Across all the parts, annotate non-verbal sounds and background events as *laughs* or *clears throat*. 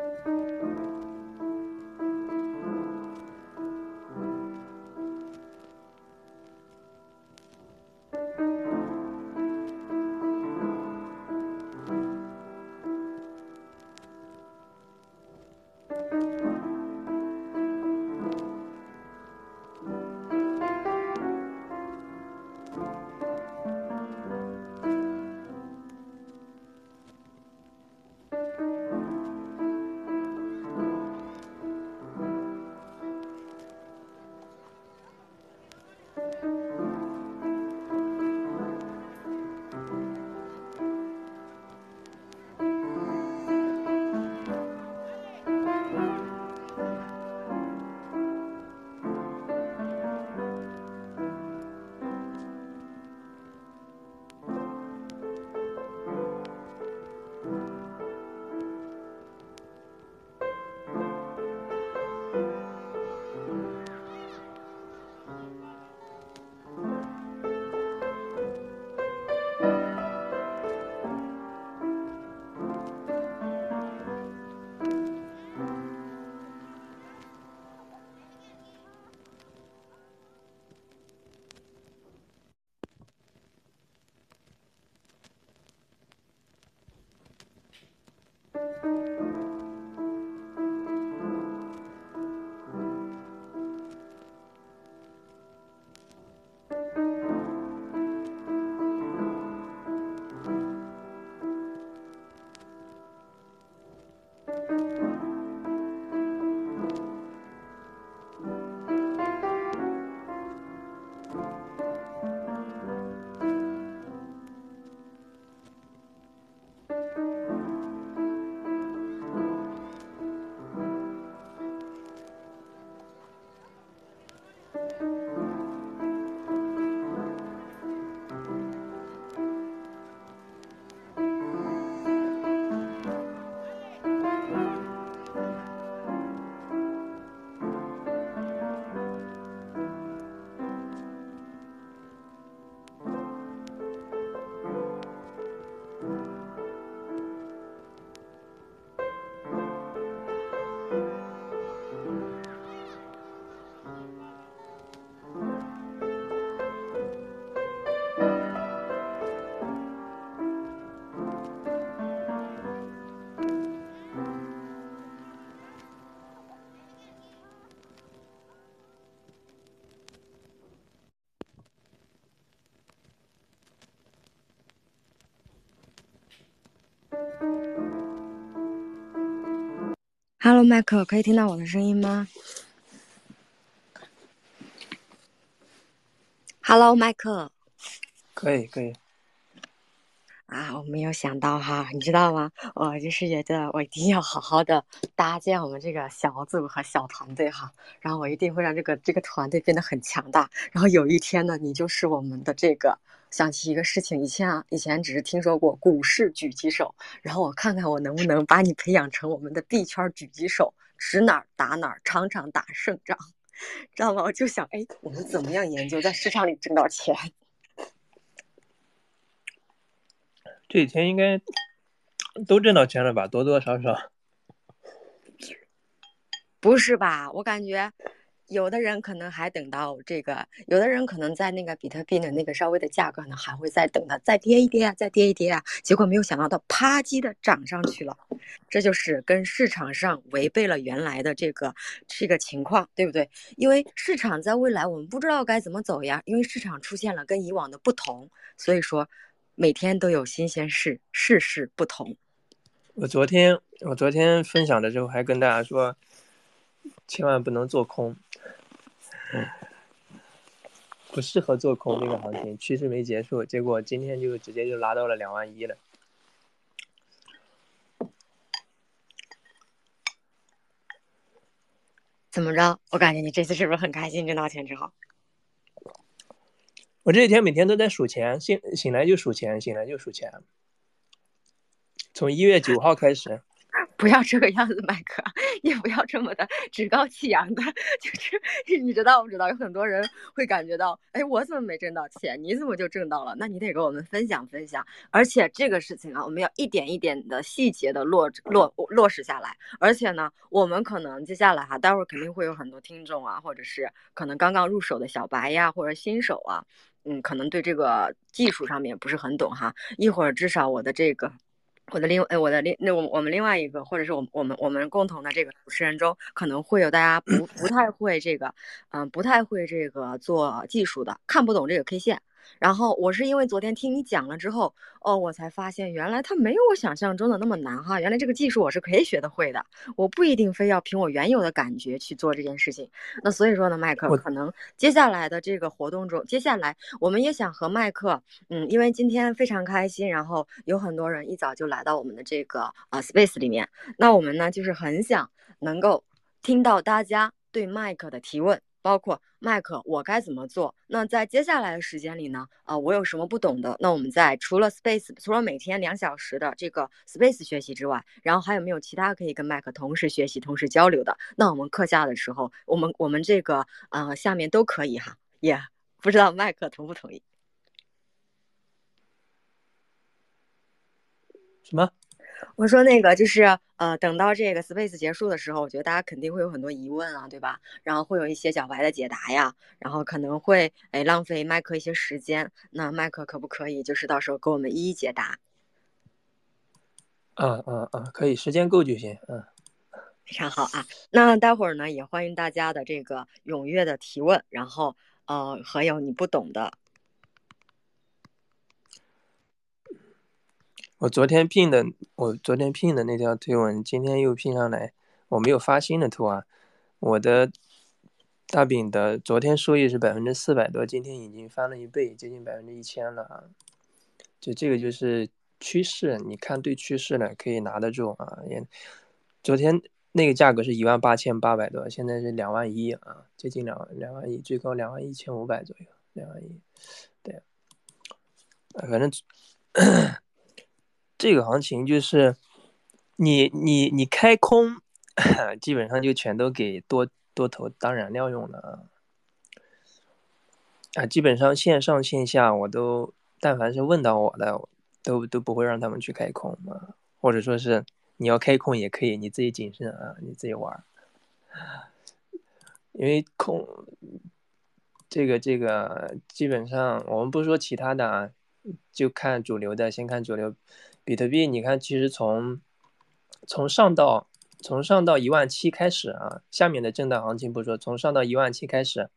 Música Música Hello，麦克，可以听到我的声音吗？Hello，麦克。可以，可以。啊，我没有想到哈，你知道吗？我就是觉得我一定要好好的搭建我们这个小组和小团队哈，然后我一定会让这个这个团队变得很强大。然后有一天呢，你就是我们的这个。想起一个事情，以前啊，以前只是听说过股市狙击手，然后我看看我能不能把你培养成我们的币圈狙击手，指哪儿打哪儿，场场打胜仗，*laughs* 知道吗？我就想，哎，我们怎么样研究在市场里挣到钱？*laughs* 这几天应该都挣到钱了吧？多多少少。不是吧？我感觉。有的人可能还等到这个，有的人可能在那个比特币的那个稍微的价格呢，还会再等它再跌一跌啊，再跌一跌啊，结果没有想到它啪叽的涨上去了，这就是跟市场上违背了原来的这个这个情况，对不对？因为市场在未来我们不知道该怎么走呀，因为市场出现了跟以往的不同，所以说每天都有新鲜事，事事不同。我昨天我昨天分享的时候还跟大家说，千万不能做空。不适合做空这个行情，趋势没结束，结果今天就直接就拉到了两万一了。怎么着？我感觉你这次是不是很开心挣到钱之后？我这几天每天都在数钱，醒醒来就数钱，醒来就数钱。从一月九号开始。不要这个样子，麦克，也不要这么的趾高气扬的，*laughs* 就是你知道不知道？有很多人会感觉到，哎，我怎么没挣到钱？你怎么就挣到了？那你得给我们分享分享。而且这个事情啊，我们要一点一点的细节的落落落实下来。而且呢，我们可能接下来哈，待会儿肯定会有很多听众啊，或者是可能刚刚入手的小白呀，或者新手啊，嗯，可能对这个技术上面不是很懂哈。一会儿至少我的这个。我的另，呃，我的另，那我我们另外一个，或者是我我们我们共同的这个主持人中，可能会有大家不不太会这个，嗯，不太会这个做技术的，看不懂这个 K 线。然后我是因为昨天听你讲了之后，哦，我才发现原来它没有我想象中的那么难哈。原来这个技术我是可以学得会的，我不一定非要凭我原有的感觉去做这件事情。那所以说呢，麦克可能接下来的这个活动中，接下来我们也想和麦克，嗯，因为今天非常开心，然后有很多人一早就来到我们的这个啊 space 里面，那我们呢就是很想能够听到大家对麦克的提问。包括麦克，我该怎么做？那在接下来的时间里呢？啊，我有什么不懂的？那我们在除了 Space，除了每天两小时的这个 Space 学习之外，然后还有没有其他可以跟麦克同时学习、同时交流的？那我们课下的时候，我们我们这个啊下面都可以哈，也不知道麦克同不同意？什么？我说那个就是呃，等到这个 space 结束的时候，我觉得大家肯定会有很多疑问啊，对吧？然后会有一些小白的解答呀，然后可能会哎浪费麦克一些时间。那麦克可不可以就是到时候给我们一一解答？嗯嗯嗯，可以，时间够就行。嗯，非常好啊。那待会儿呢，也欢迎大家的这个踊跃的提问，然后呃，还有你不懂的。我昨天拼的，我昨天拼的那条推文，今天又拼上来。我没有发新的图啊。我的大饼的昨天收益是百分之四百多，今天已经翻了一倍，接近百分之一千了啊。就这个就是趋势，你看对趋势了可以拿得住啊。也昨天那个价格是一万八千八百多，现在是两万一啊，接近两两万一，最高两万一千五百左右，两万一。对，反正。*coughs* 这个行情就是，你你你开空，*laughs* 基本上就全都给多多头当燃料用了啊！啊，基本上线上线下我都，但凡是问到我的，都都不会让他们去开空啊，或者说是你要开空也可以，你自己谨慎啊，你自己玩因为空，这个这个基本上我们不说其他的啊，就看主流的，先看主流。比特币，你看，其实从从上到从上到一万七开始啊，下面的震荡行情不说，从上到一万七开始，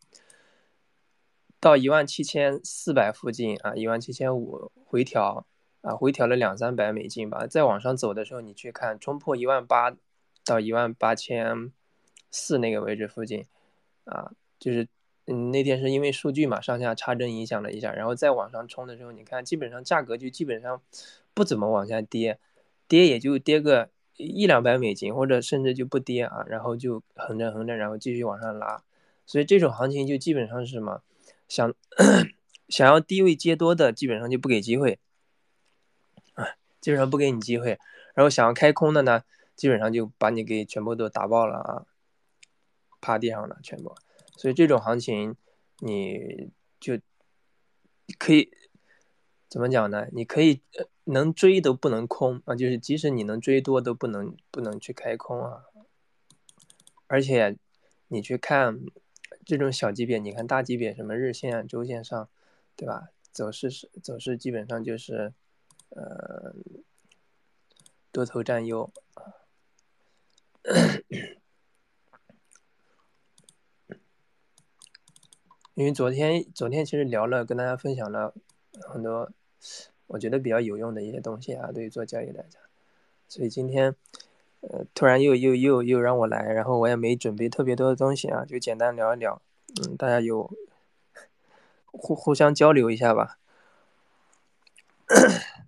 到一万七千四百附近啊，一万七千五回调啊，回调了两三百美金吧。再往上走的时候，你去看冲破一万八到一万八千四那个位置附近啊，就是嗯那天是因为数据嘛，上下插针影响了一下，然后再往上冲的时候，你看基本上价格就基本上。不怎么往下跌，跌也就跌个一两百美金，或者甚至就不跌啊，然后就横着横着，然后继续往上拉，所以这种行情就基本上是什么，想 *clears throat* 想要低位接多的，基本上就不给机会，啊，基本上不给你机会，然后想要开空的呢，基本上就把你给全部都打爆了啊，趴地上了全部，所以这种行情你就可以。怎么讲呢？你可以能追都不能空啊，就是即使你能追多都不能不能去开空啊。而且你去看这种小级别，你看大级别什么日线、周线上，对吧？走势是走势基本上就是呃多头占优。*coughs* 因为昨天昨天其实聊了，跟大家分享了很多。我觉得比较有用的一些东西啊，对于做交易来讲，所以今天，呃，突然又又又又让我来，然后我也没准备特别多的东西啊，就简单聊一聊，嗯，大家有互互相交流一下吧。*coughs*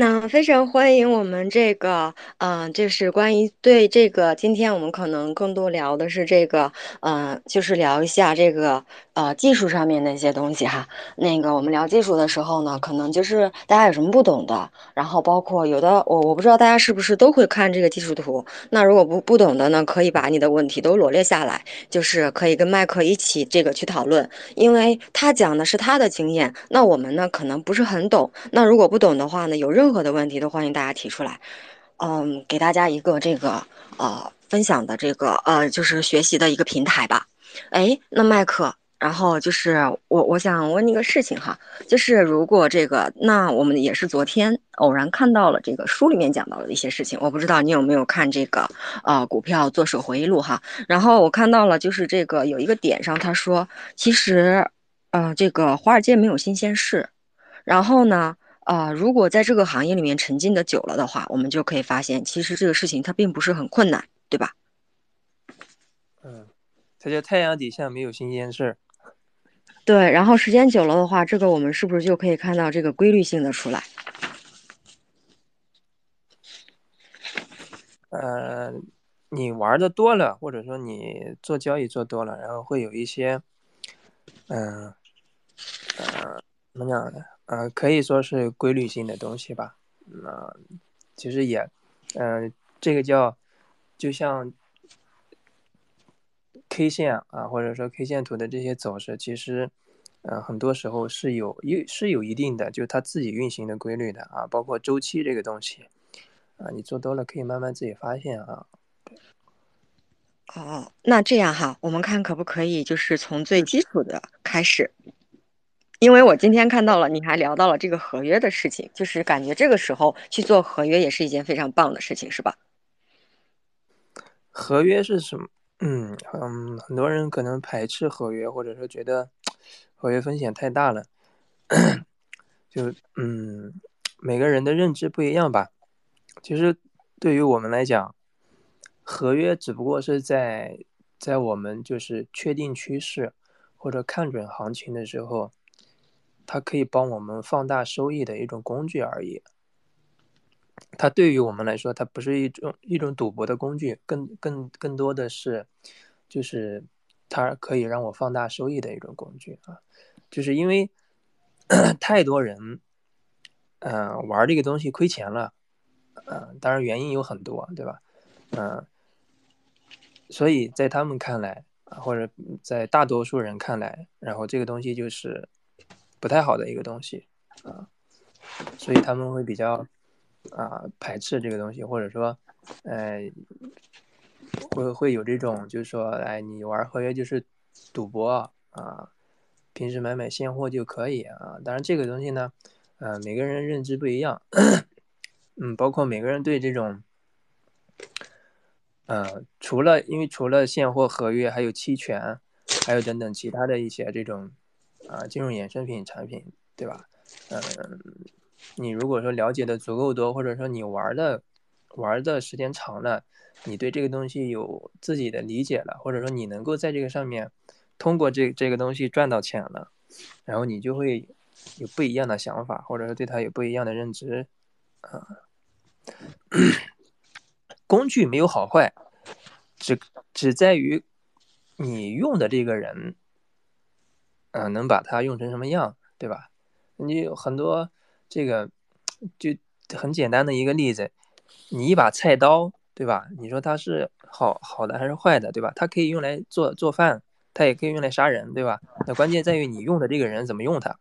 那非常欢迎我们这个，嗯，就是关于对这个，今天我们可能更多聊的是这个，嗯，就是聊一下这个。呃技术上面的一些东西哈。那个我们聊技术的时候呢，可能就是大家有什么不懂的，然后包括有的我我不知道大家是不是都会看这个技术图。那如果不不懂的呢，可以把你的问题都罗列下来，就是可以跟麦克一起这个去讨论，因为他讲的是他的经验，那我们呢可能不是很懂。那如果不懂的话呢，有任何的问题都欢迎大家提出来。嗯，给大家一个这个呃分享的这个呃就是学习的一个平台吧。哎，那麦克，然后就是我我想问你个事情哈，就是如果这个，那我们也是昨天偶然看到了这个书里面讲到的一些事情，我不知道你有没有看这个呃股票作手回忆录哈。然后我看到了就是这个有一个点上他说，其实呃这个华尔街没有新鲜事，然后呢。啊，如果在这个行业里面沉浸的久了的话，我们就可以发现，其实这个事情它并不是很困难，对吧？嗯，它叫太阳底下没有新鲜事儿。对，然后时间久了的话，这个我们是不是就可以看到这个规律性的出来？呃，你玩的多了，或者说你做交易做多了，然后会有一些，嗯，呃，怎么讲呢？呃，可以说是规律性的东西吧。那其实也，嗯，这个叫，就像 K 线啊，或者说 K 线图的这些走势，其实，呃，很多时候是有一是有一定的，就是它自己运行的规律的啊。包括周期这个东西，啊，你做多了可以慢慢自己发现啊。哦，那这样哈，我们看可不可以就是从最基础的开始。因为我今天看到了，你还聊到了这个合约的事情，就是感觉这个时候去做合约也是一件非常棒的事情，是吧？合约是什么？嗯嗯，很多人可能排斥合约，或者说觉得合约风险太大了。*clears throat* 就嗯，每个人的认知不一样吧。其实对于我们来讲，合约只不过是在在我们就是确定趋势或者看准行情的时候。它可以帮我们放大收益的一种工具而已。它对于我们来说，它不是一种一种赌博的工具，更更更多的是，就是它可以让我放大收益的一种工具啊。就是因为 *clears throat* 太多人，嗯，玩这个东西亏钱了，嗯，当然原因有很多，对吧？嗯，所以在他们看来，或者在大多数人看来，然后这个东西就是。不太好的一个东西啊，所以他们会比较啊排斥这个东西，或者说，呃，会会有这种就是说，哎，你玩合约就是赌博啊，平时买买现货就可以啊。当然这个东西呢，呃，每个人认知不一样，嗯，包括每个人对这种，呃，除了因为除了现货合约，还有期权，还有等等其他的一些这种。啊，金融衍生品产品，对吧？嗯，你如果说了解的足够多，或者说你玩的玩的时间长了，你对这个东西有自己的理解了，或者说你能够在这个上面通过这这个东西赚到钱了，然后你就会有不一样的想法，或者说对它有不一样的认知。啊，*coughs* 工具没有好坏，只只在于你用的这个人。嗯，能把它用成什么样，对吧？你有很多这个，就很简单的一个例子，你一把菜刀，对吧？你说它是好好的还是坏的，对吧？它可以用来做做饭，它也可以用来杀人，对吧？那关键在于你用的这个人怎么用它。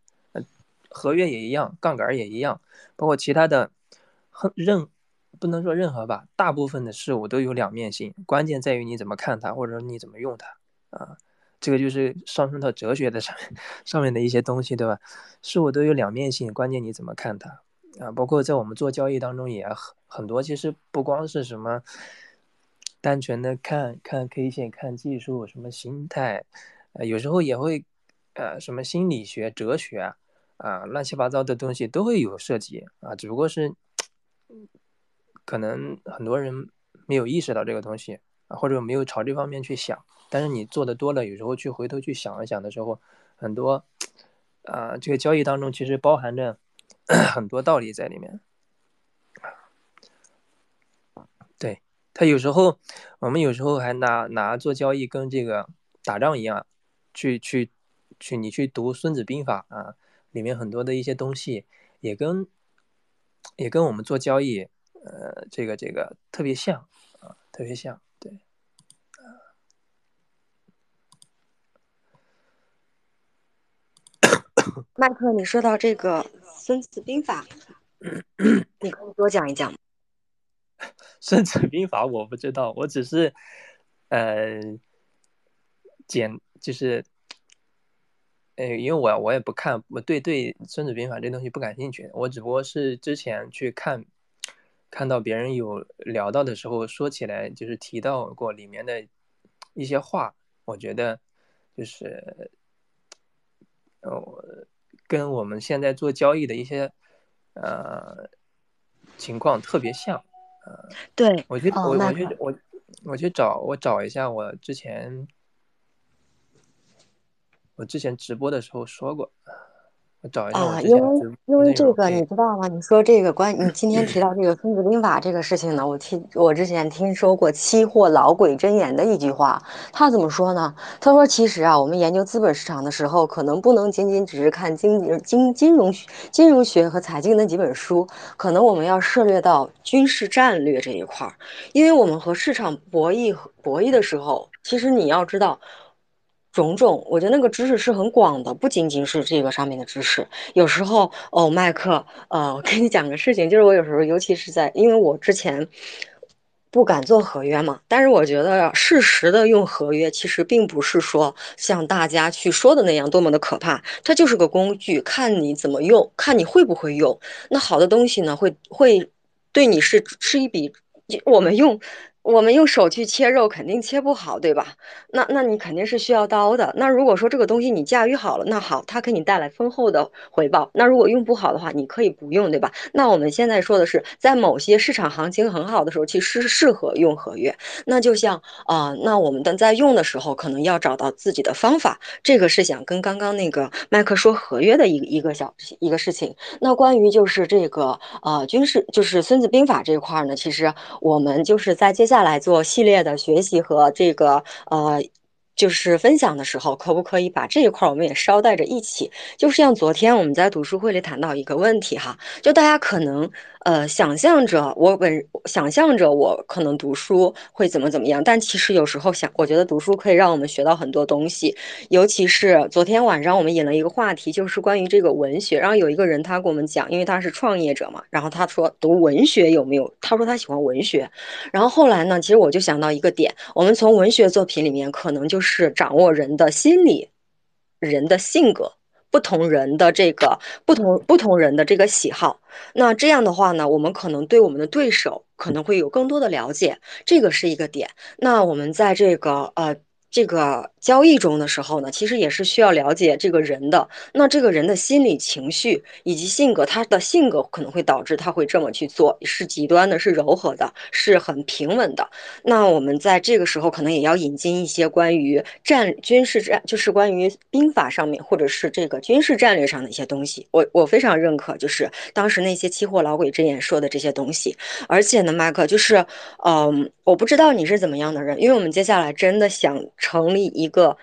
合约也一样，杠杆也一样，包括其他的，很任不能说任何吧，大部分的事物都有两面性，关键在于你怎么看它，或者说你怎么用它啊。这个就是上升到哲学的上上面的一些东西，对吧？事物都有两面性，关键你怎么看它啊？包括在我们做交易当中也很很多，其实不光是什么单纯的看看 K 线、看技术、什么心态，呃，有时候也会呃什么心理学、哲学啊，乱七八糟的东西都会有涉及啊。只不过是可能很多人没有意识到这个东西啊，或者没有朝这方面去想。但是你做的多了，有时候去回头去想一想的时候，很多，啊，这个交易当中其实包含着 *clears throat* 很多道理在里面。对他有时候，我们有时候还拿拿做交易跟这个打仗一样，去去去你去读《孙子兵法》啊，里面很多的一些东西也跟也跟我们做交易，呃，这个这个特别像啊，特别像，对。麦克，你说到这个《孙子兵法》，你可以多讲一讲吗？*laughs*《孙子兵法》我不知道，我只是呃简就是，呃，因为我我也不看，我对对《孙子兵法》这东西不感兴趣，我只不过是之前去看看到别人有聊到的时候说起来，就是提到过里面的一些话，我觉得就是。呃，跟我们现在做交易的一些呃情况特别像，呃，对我去我我去我我去找我找一下我之前我之前直播的时候说过。啊，因为因为这个你知道吗？你说这个关，你今天提到这个《孙子兵法》这个事情呢，我听我之前听说过期货老鬼真言的一句话，他怎么说呢？他说：“其实啊，我们研究资本市场的时候，可能不能仅仅只是看经济、金金融、金融学和财经那几本书，可能我们要涉猎到军事战略这一块儿，因为我们和市场博弈博弈的时候，其实你要知道。”种种，我觉得那个知识是很广的，不仅仅是这个上面的知识。有时候，哦，麦克，呃，我跟你讲个事情，就是我有时候，尤其是在，因为我之前不敢做合约嘛，但是我觉得适时的用合约，其实并不是说像大家去说的那样多么的可怕，它就是个工具，看你怎么用，看你会不会用。那好的东西呢，会会对你是是一笔，我们用。我们用手去切肉，肯定切不好，对吧？那那你肯定是需要刀的。那如果说这个东西你驾驭好了，那好，它给你带来丰厚的回报。那如果用不好的话，你可以不用，对吧？那我们现在说的是，在某些市场行情很好的时候，其实适合用合约。那就像啊，那我们的在用的时候，可能要找到自己的方法。这个是想跟刚刚那个麦克说合约的一个一个小一个事情。那关于就是这个呃军事，就是《孙子兵法》这一块呢，其实我们就是在接下下来做系列的学习和这个呃。就是分享的时候，可不可以把这一块我们也捎带着一起？就是像昨天我们在读书会里谈到一个问题哈，就大家可能呃想象着我本想象着我可能读书会怎么怎么样，但其实有时候想，我觉得读书可以让我们学到很多东西。尤其是昨天晚上我们引了一个话题，就是关于这个文学。然后有一个人他给我们讲，因为他是创业者嘛，然后他说读文学有没有？他说他喜欢文学。然后后来呢，其实我就想到一个点，我们从文学作品里面可能就是。是掌握人的心理、人的性格，不同人的这个不同不同人的这个喜好。那这样的话呢，我们可能对我们的对手可能会有更多的了解，这个是一个点。那我们在这个呃。这个交易中的时候呢，其实也是需要了解这个人的，那这个人的心理情绪以及性格，他的性格可能会导致他会这么去做，是极端的，是柔和的，是很平稳的。那我们在这个时候可能也要引进一些关于战军事战，就是关于兵法上面或者是这个军事战略上的一些东西。我我非常认可，就是当时那些期货老鬼之眼说的这些东西。而且呢，麦克，就是，嗯，我不知道你是怎么样的人，因为我们接下来真的想。成立一一个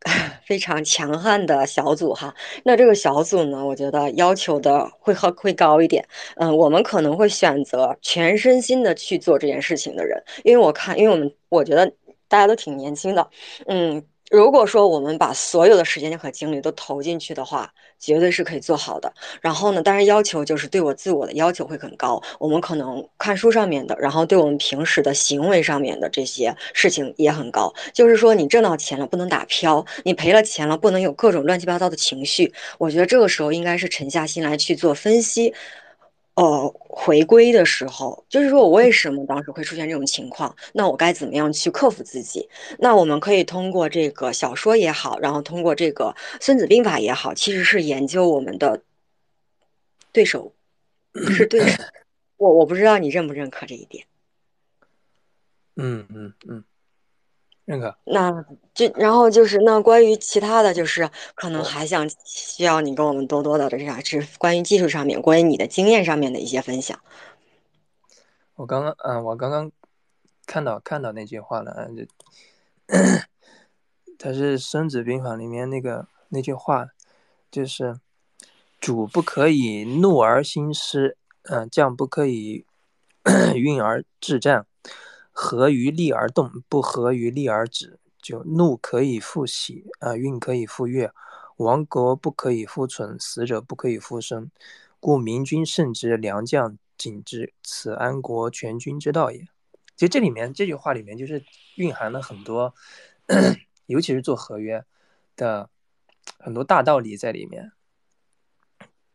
*laughs* 非常强悍的小组哈，那这个小组呢，我觉得要求的会和会高一点。嗯，我们可能会选择全身心的去做这件事情的人，因为我看，因为我们我觉得大家都挺年轻的，嗯。如果说我们把所有的时间和精力都投进去的话，绝对是可以做好的。然后呢，当然要求就是对我自我的要求会很高。我们可能看书上面的，然后对我们平时的行为上面的这些事情也很高。就是说，你挣到钱了不能打飘，你赔了钱了不能有各种乱七八糟的情绪。我觉得这个时候应该是沉下心来去做分析。哦，回归的时候，就是说我为什么当时会出现这种情况？那我该怎么样去克服自己？那我们可以通过这个小说也好，然后通过这个《孙子兵法》也好，其实是研究我们的对手是对手。我我不知道你认不认可这一点。嗯嗯嗯。认可。那就然后就是那关于其他的就是可能还想需要你跟我们多多的这啥是关于技术上面关于你的经验上面的一些分享。我刚刚嗯，我刚刚看到看到那句话了，就 *coughs* 它是《孙子兵法》里面那个那句话，就是“主不可以怒而兴师，嗯，将不可以 *coughs* 运而制战，合于利而动，不合于利而止。就怒可以复喜，啊，运可以复悦，亡国不可以复存，死者不可以复生。故明君慎之，良将谨之，此安国全军之道也。”其实这里面这句话里面就是蕴含了很多。尤其是做合约的很多大道理在里面，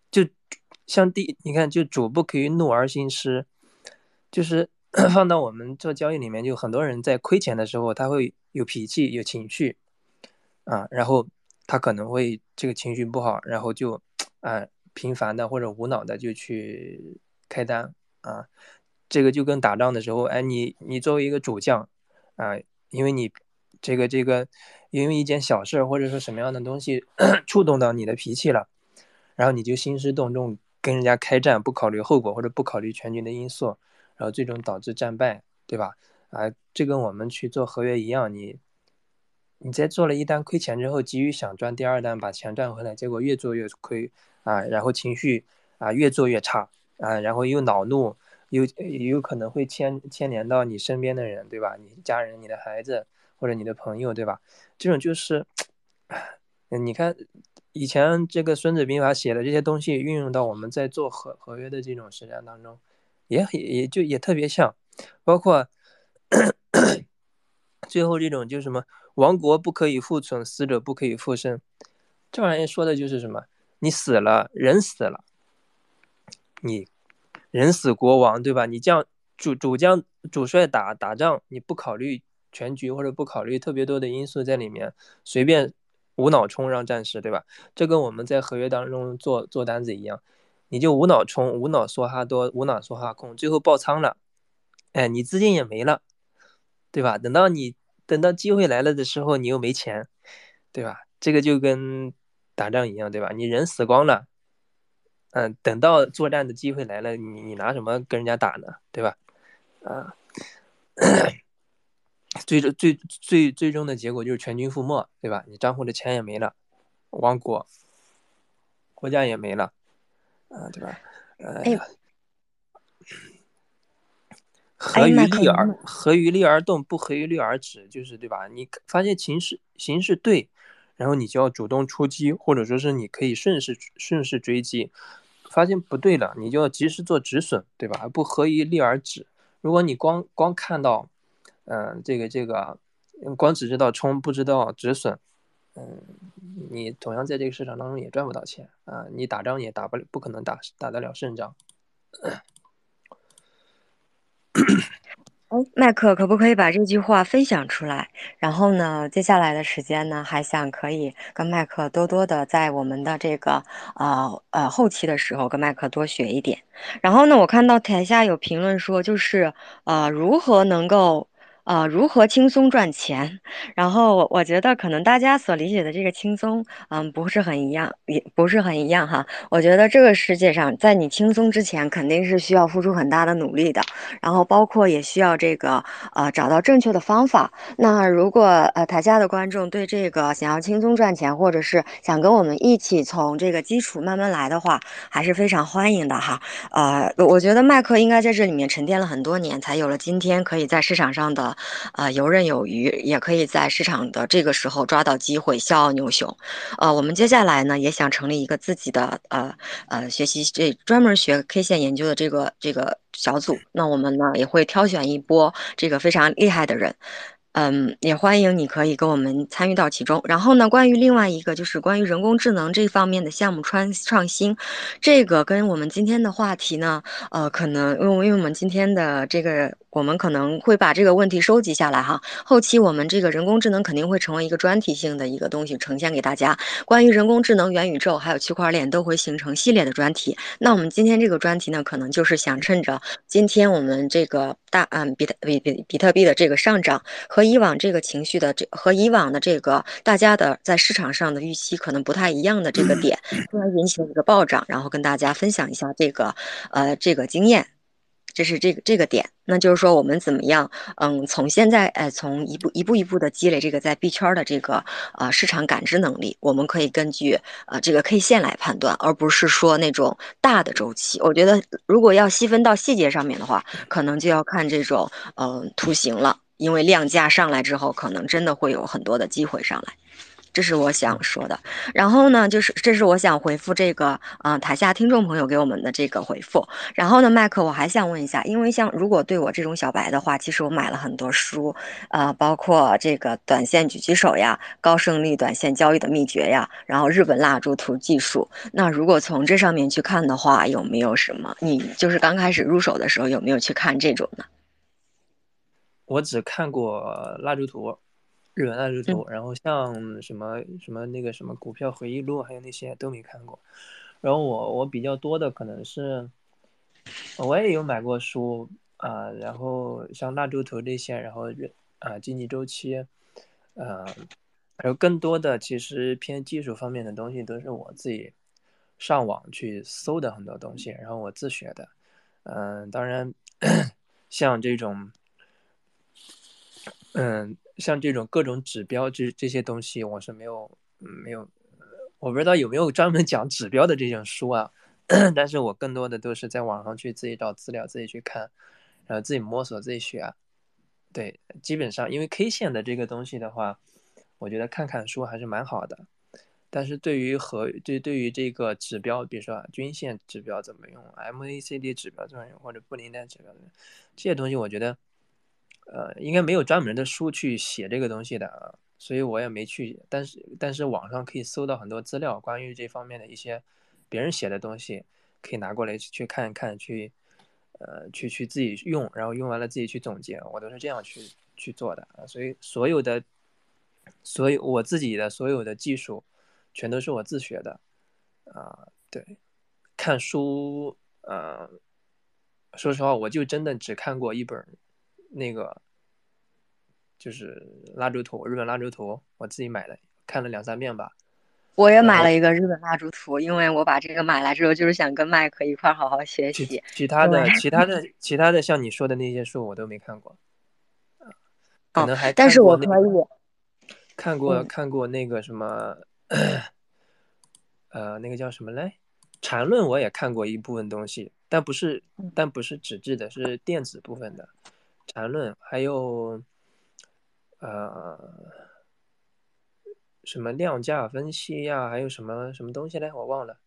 就像第你看，就主不可以怒而兴师，就是 *clears throat* 放到我们做交易里面，就很多人在亏钱的时候，他会有脾气、有情绪啊，然后他可能会这个情绪不好，然后就啊频繁的或者无脑的就去开单啊，这个就跟打仗的时候，哎，你你作为一个主将啊，因为你。这个这个，因为一件小事或者说什么样的东西触动到你的脾气了，然后你就兴师动众跟人家开战，不考虑后果或者不考虑全局的因素，然后最终导致战败，对吧？啊，这跟我们去做合约一样，你你在做了一单亏钱之后，急于想赚第二单把钱赚回来，结果越做越亏啊，然后情绪啊越做越差啊，然后又恼怒，又有可能会牵牵连到你身边的人，对吧？你家人、你的孩子。或者你的朋友，对吧？这种就是，*tsk* 你看以前这个《孙子兵法》写的这些东西，运用到我们在做合合约的这种实战当中，也也也就也特别像。包括 *clears throat* 最后这种就什么“亡国不可以复存，死者不可以复生”，这玩意说的就是什么？你死了，人死了，你人死国亡，对吧？你将主主将主帅打打仗，你不考虑。全局或者不考虑特别多的因素在里面，随便无脑冲让战士，对吧？这跟我们在合约当中做做单子一样，你就无脑冲，无脑梭哈多，无脑梭哈空，最后爆仓了，哎，你资金也没了，对吧？等到你等到机会来了的时候，你又没钱，对吧？这个就跟打仗一样，对吧？你人死光了，嗯，等到作战的机会来了，你你拿什么跟人家打呢？对吧？啊。最终最最最终的结果就是全军覆没，对吧？你账户的钱也没了，亡国，国家也没了，啊，对吧？哎，合于利而合于利而动，不合于利而止，就是对吧？你发现形势形势对，然后你就要主动出击，或者说是你可以顺势顺势追击。发现不对了，你就要及时做止损，对吧？不合于利而止。如果你光光看到。嗯，这个这个，光只知道冲不知道止损，嗯，你同样在这个市场当中也赚不到钱啊！你打仗也打不了不可能打打得了胜仗。*coughs* 哎，麦克，可不可以把这句话分享出来？然后呢，接下来的时间呢，还想可以跟麦克多多的在我们的这个呃呃后期的时候跟麦克多学一点。然后呢，我看到台下有评论说，就是呃如何能够。呃，如何轻松赚钱？然后我我觉得可能大家所理解的这个轻松，嗯，不是很一样，也不是很一样哈。我觉得这个世界上，在你轻松之前，肯定是需要付出很大的努力的。然后包括也需要这个呃找到正确的方法。那如果呃台下的观众对这个想要轻松赚钱，或者是想跟我们一起从这个基础慢慢来的话，还是非常欢迎的哈。呃，我觉得麦克应该在这里面沉淀了很多年，才有了今天可以在市场上的。呃，游刃有余，也可以在市场的这个时候抓到机会，笑傲牛熊。呃，我们接下来呢，也想成立一个自己的呃呃学习这专门学 K 线研究的这个这个小组。那我们呢，也会挑选一波这个非常厉害的人。嗯，也欢迎你可以跟我们参与到其中。然后呢，关于另外一个就是关于人工智能这方面的项目创创新，这个跟我们今天的话题呢，呃，可能因为因为我们今天的这个，我们可能会把这个问题收集下来哈。后期我们这个人工智能肯定会成为一个专题性的一个东西呈现给大家。关于人工智能、元宇宙还有区块链都会形成系列的专题。那我们今天这个专题呢，可能就是想趁着今天我们这个大嗯比特比比比特币的这个上涨和以往这个情绪的这和以往的这个大家的在市场上的预期可能不太一样的这个点，*clears throat* 突然引起了一个暴涨，然后跟大家分享一下这个呃这个经验。这是这个这个点。那就是说，我们怎么样？嗯，从现在，哎，从一步一步一步的积累这个在币圈的这个呃市场感知能力，我们可以根据呃这个 K 线来判断，而不是说那种大的周期。我觉得，如果要细分到细节上面的话，可能就要看这种嗯图形了，因为量价上来之后，可能真的会有很多的机会上来。这是我想说的，然后呢，就是这是我想回复这个，啊，台下听众朋友给我们的这个回复。然后呢，麦克，我还想问一下，因为像如果对我这种小白的话，其实我买了很多书，呃，包括这个短线狙击手呀、高胜率短线交易的秘诀呀，然后日本蜡烛图技术。那如果从这上面去看的话，有没有什么？你就是刚开始入手的时候有没有去看这种呢？我只看过蜡烛图。日文蜡烛图，然后像什么什么那个什么股票回忆录，还有那些都没看过。然后我我比较多的可能是，我也有买过书啊，然后像蜡烛图这些，然后啊经济周期，呃，还有更多的其实偏技术方面的东西都是我自己上网去搜的很多东西，然后我自学的。嗯，当然 *coughs* 像这种，嗯。像这种各种指标这这些东西，我是没有没有，我不知道有没有专门讲指标的这种书啊。*clears throat* 但是我更多的都是在网上去自己找资料，自己去看，然后自己摸索，自己学。对，基本上因为 K 线的这个东西的话，我觉得看看书还是蛮好的。但是对于和对对于这个指标，比如说啊均线指标怎么用，MACD 指标怎么用，或者布林带指标这些东西，我觉得。呃，应该没有专门的书去写这个东西的啊，所以我也没去。但是，但是网上可以搜到很多资料，关于这方面的一些别人写的东西，可以拿过来去看一看，去呃，去去自己用，然后用完了自己去总结。我都是这样去去做的啊。所以，所有的，所有我自己的所有的技术，全都是我自学的啊。对，看书，呃，说实话，我就真的只看过一本。那个就是蜡烛图，日本蜡烛图，我自己买了，看了两三遍吧。我也买了一个日本蜡烛图，因为我把这个买来之后，就是想跟麦克一块好好学习。其他的、其他的、其他的，像你说的那些书，我都没看过。*laughs* 可能还但是我可以 *laughs* 看过看过那个什么，呃，那个叫什么嘞？缠论我也看过一部分东西，但不是，但不是纸质的，是电子部分的。谈论还有，呃，什么量价分析呀？还有什么什么东西嘞？我忘了。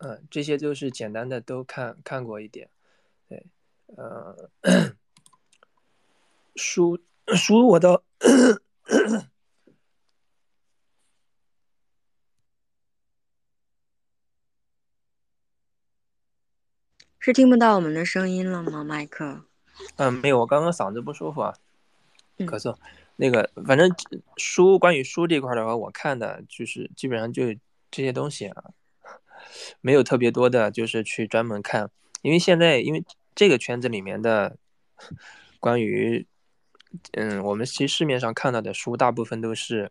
嗯，这些就是简单的都看看过一点。对，呃，书书我都是听不到我们的声音了吗，麦克？嗯，没有，我刚刚嗓子不舒服啊，咳嗽。那个，反正书关于书这块的话，我看的就是基本上就这些东西啊，没有特别多的，就是去专门看。因为现在，因为这个圈子里面的关于，嗯，我们其实市面上看到的书，大部分都是，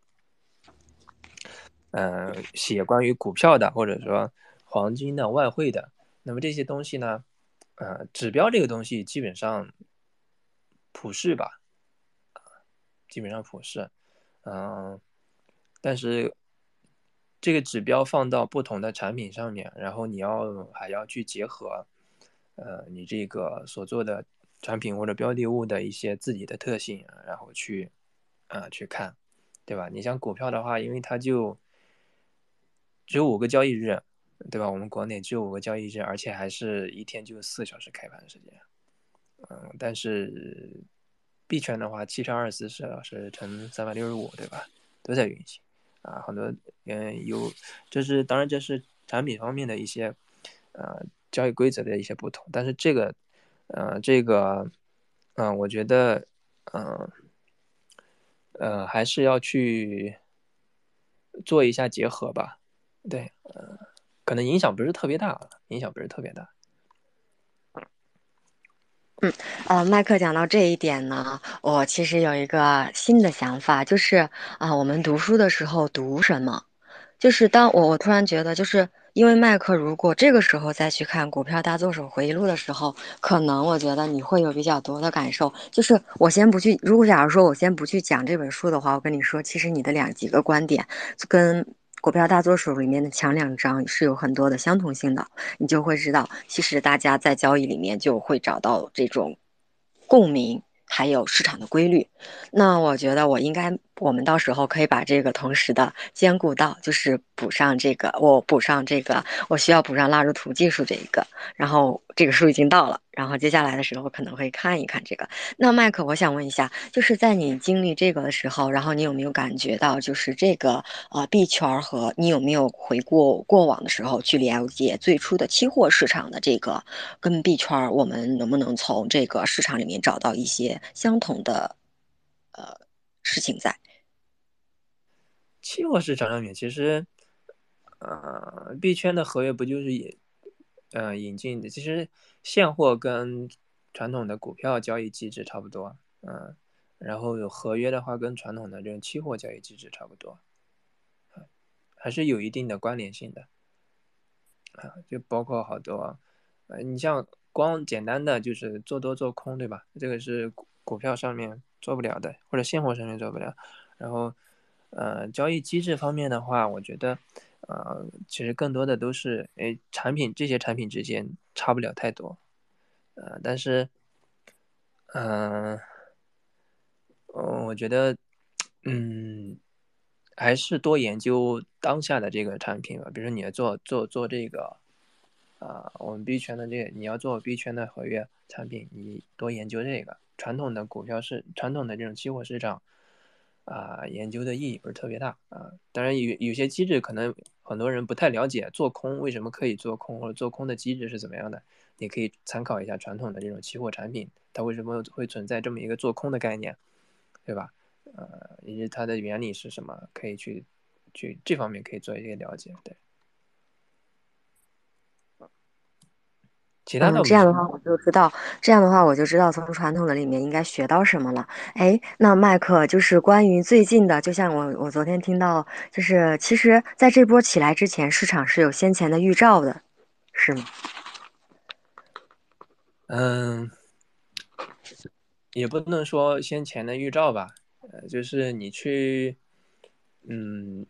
嗯，写关于股票的，或者说黄金的、外汇的。那么这些东西呢？呃，指标这个东西基本上普世吧，基本上普世，嗯，但是这个指标放到不同的产品上面，然后你要还要去结合，呃，你这个所做的产品或者标的物的一些自己的特性，然后去啊去看，对吧？你像股票的话，因为它就只有五个交易日。对吧？我们国内只有五个交易日，而且还是一天就四小时开盘时间。嗯，但是币圈的话，七乘二十四小时乘三百六十五，对吧？都在运行啊，很多嗯有，这是当然这是产品方面的一些呃交易规则的一些不同，但是这个呃这个嗯，我觉得嗯呃还是要去做一下结合吧，对，嗯。可能影响不是特别大，影响不是特别大。嗯，呃，麦克讲到这一点呢，我其实有一个新的想法，就是啊，我们读书的时候读什么？就是当我我突然觉得，就是因为麦克如果这个时候再去看《股票大作手回忆录》的时候，可能我觉得你会有比较多的感受。就是我先不去，如果假如说我先不去讲这本书的话，我跟你说，其实你的两几个观点跟《股票大作手》里面的前两章是有很多的相同性的，你就会知道，其实大家在交易里面就会找到这种共鸣。还有市场的规律，那我觉得我应该，我们到时候可以把这个同时的兼顾到，就是补上这个，我补上这个，我需要补上蜡烛图技术这一个，然后这个书已经到了，然后接下来的时候可能会看一看这个。那麦克，我想问一下，就是在你经历这个的时候，然后你有没有感觉到，就是这个呃币圈和你有没有回过过往的时候去了解最初的期货市场的这个跟币圈，我们能不能从这个市场里面找到一些？相同的呃事情在期货市场上面，其实呃币圈的合约不就是引呃引进的？其实现货跟传统的股票交易机制差不多，嗯，然后有合约的话，跟传统的这种期货交易机制差不多，还是有一定的关联性的啊，就包括好多呃，你像。光简单的就是做多做空，对吧？这个是股票上面做不了的，或者现货上面做不了。然后，呃，交易机制方面的话，我觉得，呃，其实更多的都是，哎，产品这些产品之间差不了太多，呃，但是，嗯，嗯，我觉得，嗯，还是多研究当下的这个产品吧。比如说，你要做做做这个。啊，我们币圈的这个，你要做币圈的合约产品，你多研究这个。传统的股票市，传统的这种期货市场，啊，研究的意义不是特别大啊。当然有有些机制可能很多人不太了解，做空为什么可以做空，或者做空的机制是怎么样的，你可以参考一下传统的这种期货产品，它为什么会存在这么一个做空的概念，对吧？呃，以及它的原理是什么，可以去去这方面可以做一些了解，对。嗯，这样的话我就知道，这样的话我就知道从传统的里面应该学到什么了。哎，那麦克就是关于最近的，就像我我昨天听到，就是其实在这波起来之前，市场是有先前的预兆的，是吗？嗯，也不能说先前的预兆吧，呃，就是你去，嗯，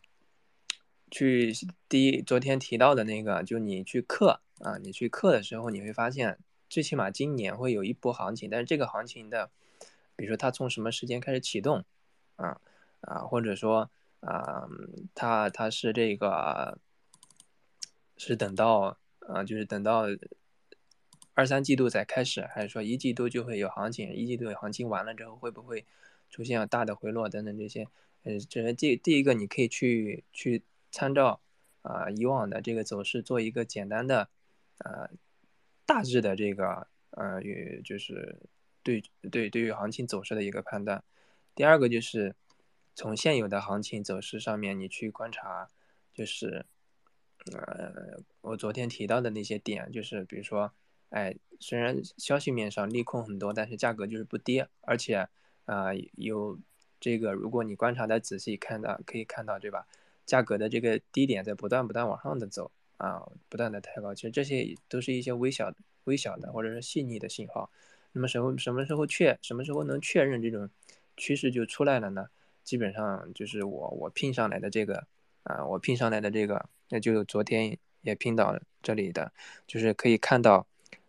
去第一昨天提到的那个，就你去刻。啊，你去刻的时候，你会发现，最起码今年会有一波行情，但是这个行情的，比如说它从什么时间开始启动，啊啊，或者说啊，它它是这个，是等到啊，就是等到二三季度才开始，还是说一季度就会有行情？一季度有行情完了之后，会不会出现大的回落等等这些？呃，这是第第一个，你可以去去参照啊以往的这个走势，做一个简单的。呃，大致的这个呃，与就是对对对于行情走势的一个判断。第二个就是从现有的行情走势上面，你去观察，就是呃，我昨天提到的那些点，就是比如说，哎，虽然消息面上利空很多，但是价格就是不跌，而且啊，有这个，如果你观察的仔细看到，可以看到，对吧？价格的这个低点在不断不断往上的走。啊，不断的抬高，其实这些都是一些微小、微小的或者是细腻的信号。那么什么什么时候确什么时候能确认这种趋势就出来了呢？基本上就是我我拼上来的这个啊，我拼上来的这个，那就昨天也拼到这里的，就是可以看到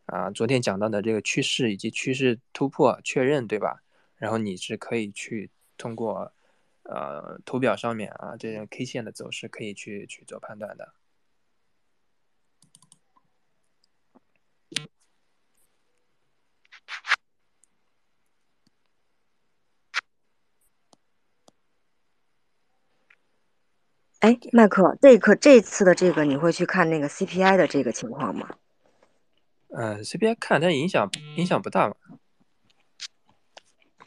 啊，昨天讲到的这个趋势以及趋势突破确认，对吧？然后你是可以去通过呃图表上面啊这种 K 线的走势可以去去做判断的。哎，麦克，这课这次的这个你会去看那个 CPI 的这个情况吗？嗯，CPI 看，但影响影响不大吧？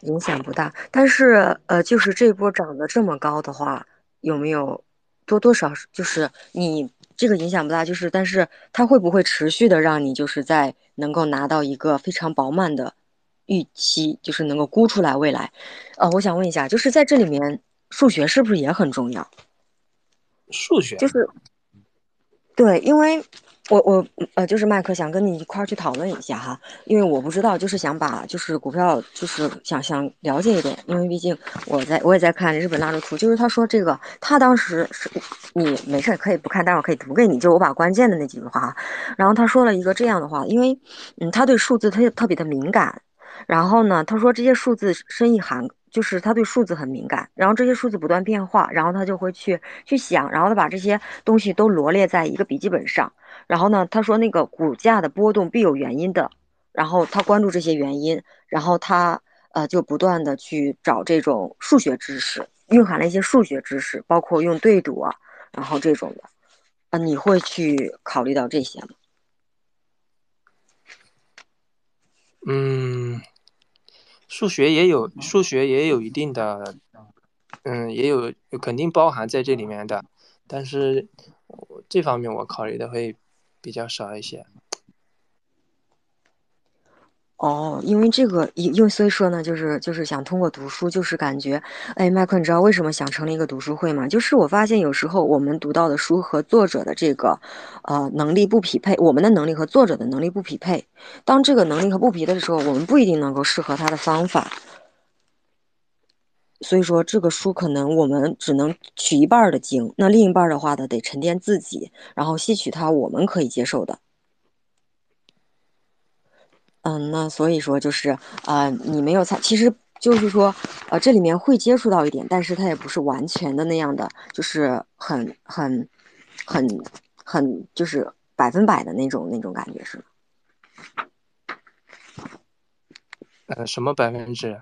影响不大，但是呃，就是这波涨得这么高的话，有没有多多少就是你这个影响不大，就是但是它会不会持续的让你就是在能够拿到一个非常饱满的预期，就是能够估出来未来？呃，我想问一下，就是在这里面数学是不是也很重要？数学就是，对，因为我我呃，就是麦克想跟你一块儿去讨论一下哈，因为我不知道，就是想把就是股票，就是想想了解一点，因为毕竟我在我也在看日本蜡烛图，就是他说这个，他当时是你没事可以不看，待会可以读给你，就我把关键的那几句话，然后他说了一个这样的话，因为嗯，他对数字他特别的敏感，然后呢，他说这些数字深意含。就是他对数字很敏感，然后这些数字不断变化，然后他就会去去想，然后他把这些东西都罗列在一个笔记本上，然后呢，他说那个股价的波动必有原因的，然后他关注这些原因，然后他呃就不断的去找这种数学知识，蕴含了一些数学知识，包括用对赌啊，然后这种的，啊，你会去考虑到这些吗？嗯。数学也有，数学也有一定的，嗯，也有肯定包含在这里面的，但是这方面我考虑的会比较少一些。哦，因为这个，因因为所以说呢，就是就是想通过读书，就是感觉，哎，麦克，你知道为什么想成立一个读书会吗？就是我发现有时候我们读到的书和作者的这个，呃，能力不匹配，我们的能力和作者的能力不匹配。当这个能力和不匹配的时候，我们不一定能够适合他的方法。所以说，这个书可能我们只能取一半的经，那另一半的话呢，得沉淀自己，然后吸取它我们可以接受的。嗯，那所以说就是呃，你没有参，其实就是说，呃，这里面会接触到一点，但是它也不是完全的那样的，就是很很很很就是百分百的那种那种感觉是吗？呃，什么百分之？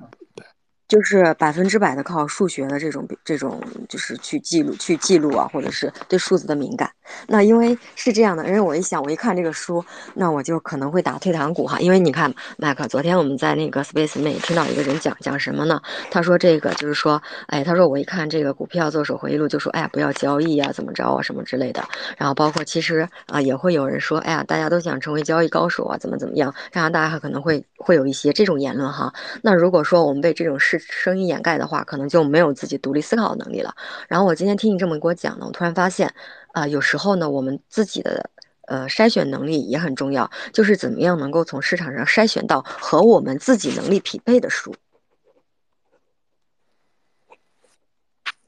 就是百分之百的靠数学的这种这种，就是去记录去记录啊，或者是对数字的敏感。那因为是这样的，因为我一想，我一看这个书，那我就可能会打退堂鼓哈。因为你看，麦克，昨天我们在那个 Space 里听到一个人讲讲什么呢？他说这个就是说，哎，他说我一看这个股票做手回忆录，就说，哎呀，不要交易啊，怎么着啊，什么之类的。然后包括其实啊，也会有人说，哎呀，大家都想成为交易高手啊，怎么怎么样？当然，大家可能会会有一些这种言论哈。那如果说我们被这种事声音掩盖的话，可能就没有自己独立思考的能力了。然后我今天听你这么给我讲呢，我突然发现，啊，有时候呢，我们自己的呃筛选能力也很重要，就是怎么样能够从市场上筛选到和我们自己能力匹配的书，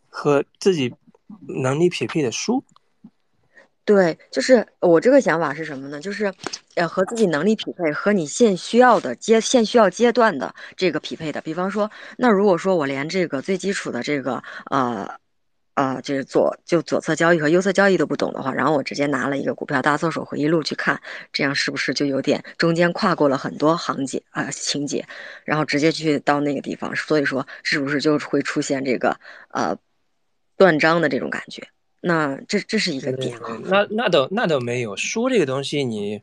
和自己能力匹配的书。对，就是我这个想法是什么呢？就是，呃，和自己能力匹配，和你现需要的阶现需要阶段的这个匹配的。比方说，那如果说我连这个最基础的这个，呃，呃，就是左就左侧交易和右侧交易都不懂的话，然后我直接拿了一个股票大作手回忆录去看，这样是不是就有点中间跨过了很多行节啊情节，然后直接去到那个地方？所以说，是不是就会出现这个呃断章的这种感觉？那这这是一个点啊，那那倒那倒没有，书这个东西你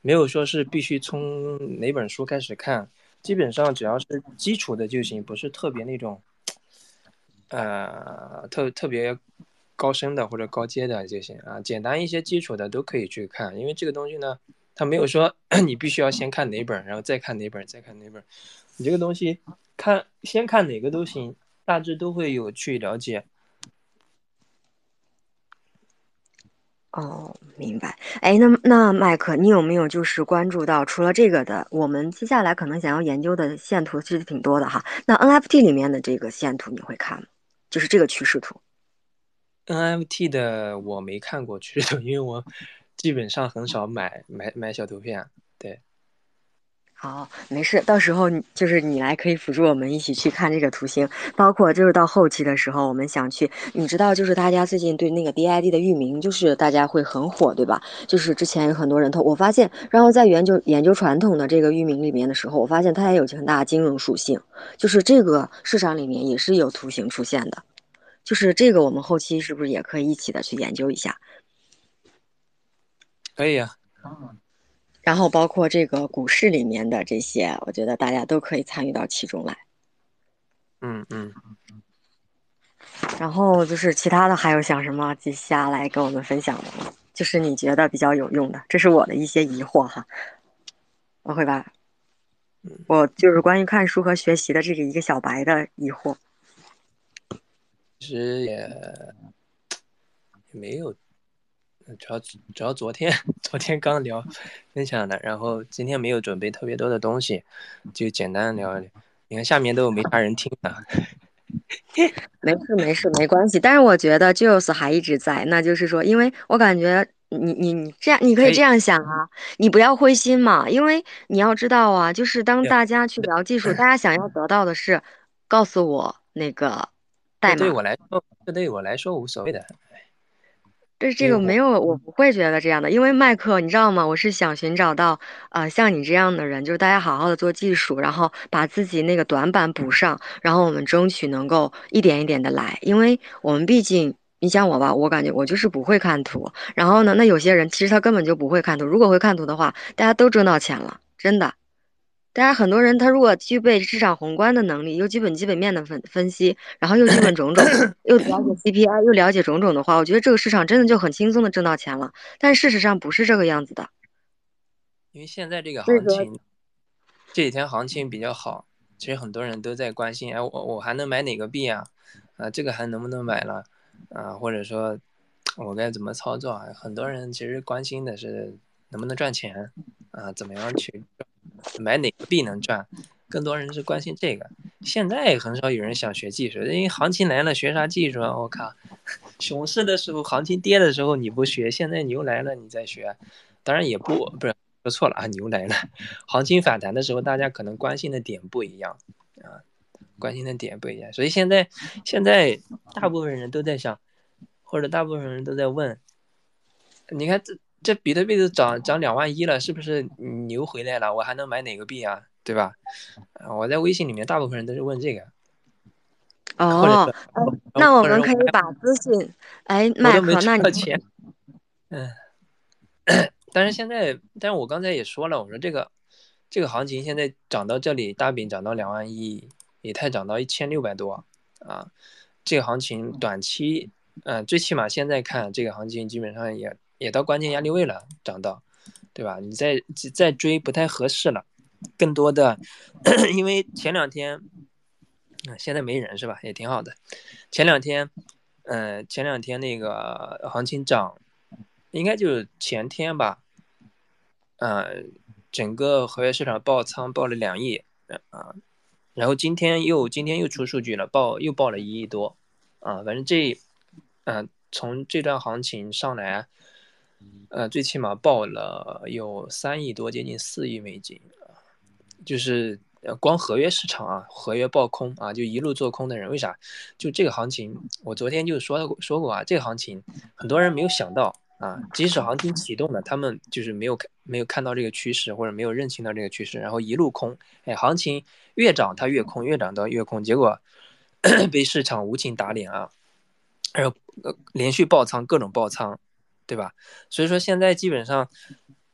没有说是必须从哪本书开始看，基本上只要是基础的就行，不是特别那种，呃，特特别高深的或者高阶的就行啊，简单一些基础的都可以去看，因为这个东西呢，它没有说 *clears throat* 你必须要先看哪本，然后再看哪本，再看哪本，你这个东西看先看哪个都行，大致都会有去了解。哦，明白。哎，那那麦克，你有没有就是关注到除了这个的，我们接下来可能想要研究的线图其实挺多的哈。那 NFT 里面的这个线图你会看吗？就是这个趋势图。NFT 的我没看过趋势图，因为我基本上很少买买买小图片。对。好，没事，到时候就是你来可以辅助我们一起去看这个图形，包括就是到后期的时候，我们想去，你知道，就是大家最近对那个 DID 的域名，就是大家会很火，对吧？就是之前有很多人投，我发现，然后在研究研究传统的这个域名里面的时候，我发现它也有很大的金融属性，就是这个市场里面也是有图形出现的，就是这个我们后期是不是也可以一起的去研究一下？可以啊。然后包括这个股市里面的这些，我觉得大家都可以参与到其中来。嗯嗯。然后就是其他的还有想什么接下来跟我们分享的吗？就是你觉得比较有用的，这是我的一些疑惑哈。我会把，我就是关于看书和学习的这个一个小白的疑惑。其实也也没有，主要主要昨天 *laughs* 昨天刚聊分享的，然后今天没有准备特别多的东西，就简单聊一聊。你看下面都没啥人听啊。*laughs* 没事没事没关系，但是我觉得 Jules 还一直在，那就是说，因为我感觉你你你这样，你可以这样想啊，你不要灰心嘛，因为你要知道啊，就是当大家去聊技术，大家想要得到的是，告诉我那个代码。对我来说，这对我来说无所谓的。这这个没有，我不会觉得这样的，因为麦克，你知道吗？我是想寻找到，呃，像你这样的人，就是大家好好的做技术，然后把自己那个短板补上，然后我们争取能够一点一点的来，因为我们毕竟，你像我吧，我感觉我就是不会看图，然后呢，那有些人其实他根本就不会看图，如果会看图的话，大家都挣到钱了，真的。大家很多人，他如果具备市场宏观的能力，又基本基本面的分分析，然后又基本种种，又了解 *coughs* CPI，又了解种种的话，我觉得这个市场真的就很轻松的挣到钱了。但事实上不是这个样子的，因为现在这个行情，这几天行情比较好，其实很多人都在关心，哎，我我还能买哪个币啊？啊，这个还能不能买了？啊，或者说，我该怎么操作啊？很多人其实关心的是能不能赚钱啊？怎么样去？买哪个币能赚？更多人是关心这个。现在很少有人想学技术，因为行情来了，学啥技术啊？我靠，*laughs* 熊市的时候，行情跌的时候你不学，现在牛来了你再学，当然也不不是说错了啊，牛来了，行情反弹的时候，大家可能关心的点不一样啊，关心的点不一样，所以现在现在大部分人都在想，或者大部分人都在问，你看这。这比特币都涨涨两万一了，是不是牛回来了？我还能买哪个币啊？对吧？我在微信里面，大部分人都是问这个。哦，那我们可以把资讯，哎，麦克，那 *laughs* 你钱，嗯，但是现在，但是我刚才也说了，我说这个这个行情现在涨到这里，大饼涨到两万一，以太涨到一千六百多啊，这个行情短期，嗯，最起码现在看这个行情基本上也。也到关键压力位了，涨到，对吧？你再再追不太合适了。更多的，*coughs* 因为前两天，现在没人是吧？也挺好的。前两天，嗯，前两天那个行情涨，应该就是前天吧。嗯，整个合约市场爆仓爆了两亿，啊，然后今天又今天又出数据了，爆又爆了一亿多，啊，反正这，嗯，从这段行情上来。呃，最起码爆了有三亿多，接近四亿美金！就是光合约市场啊，合约爆空啊，就一路做空的人，为啥？就这个行情，我昨天就说过说过啊，这个行情很多人没有想到啊，即使行情启动了，他们就是没有看没有看到这个趋势，或者没有认清到这个趋势，然后一路空，哎，行情越涨它越空，越涨到越空，结果 *clears throat* 被市场无情打脸啊，然后呃连续爆仓，各种爆仓。对吧？所以说现在基本上，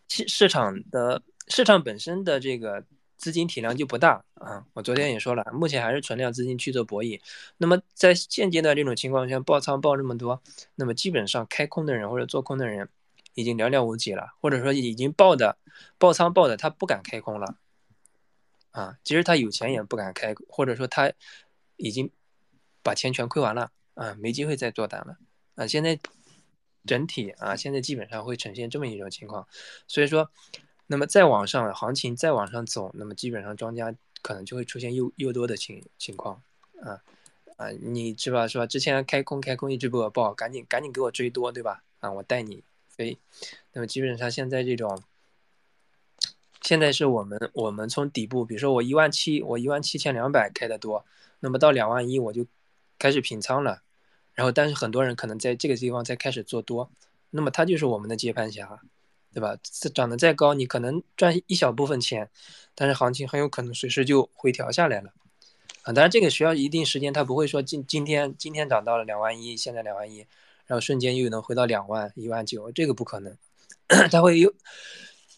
市市场的市场本身的这个资金体量就不大啊。我昨天也说了，目前还是存量资金去做博弈。那么在现阶段这种情况下，爆仓爆这么多，那么基本上开空的人或者做空的人已经寥寥无几了，或者说已经爆的爆仓爆的他不敢开空了啊。其实他有钱也不敢开，或者说他已经把钱全亏完了啊，没机会再做单了啊。现在。整体啊，现在基本上会呈现这么一种情况，所以说，那么再往上行情再往上走，那么基本上庄家可能就会出现又又多的情情况啊啊，你知道是吧？之前开空开空一直不爆，赶紧赶紧给我追多，对吧？啊，我带你飞。那么基本上现在这种，现在是我们我们从底部，比如说我一万七，我一万七千两百开的多，那么到两万一我就开始平仓了。然后，但是很多人可能在这个地方才开始做多，那么他就是我们的接盘侠，对吧？这涨得再高，你可能赚一小部分钱，但是行情很有可能随时就回调下来了，啊，当然这个需要一定时间，它不会说今今天今天涨到了两万一，现在两万一，然后瞬间又能回到两万一万九，这个不可能，*clears throat* 它会有，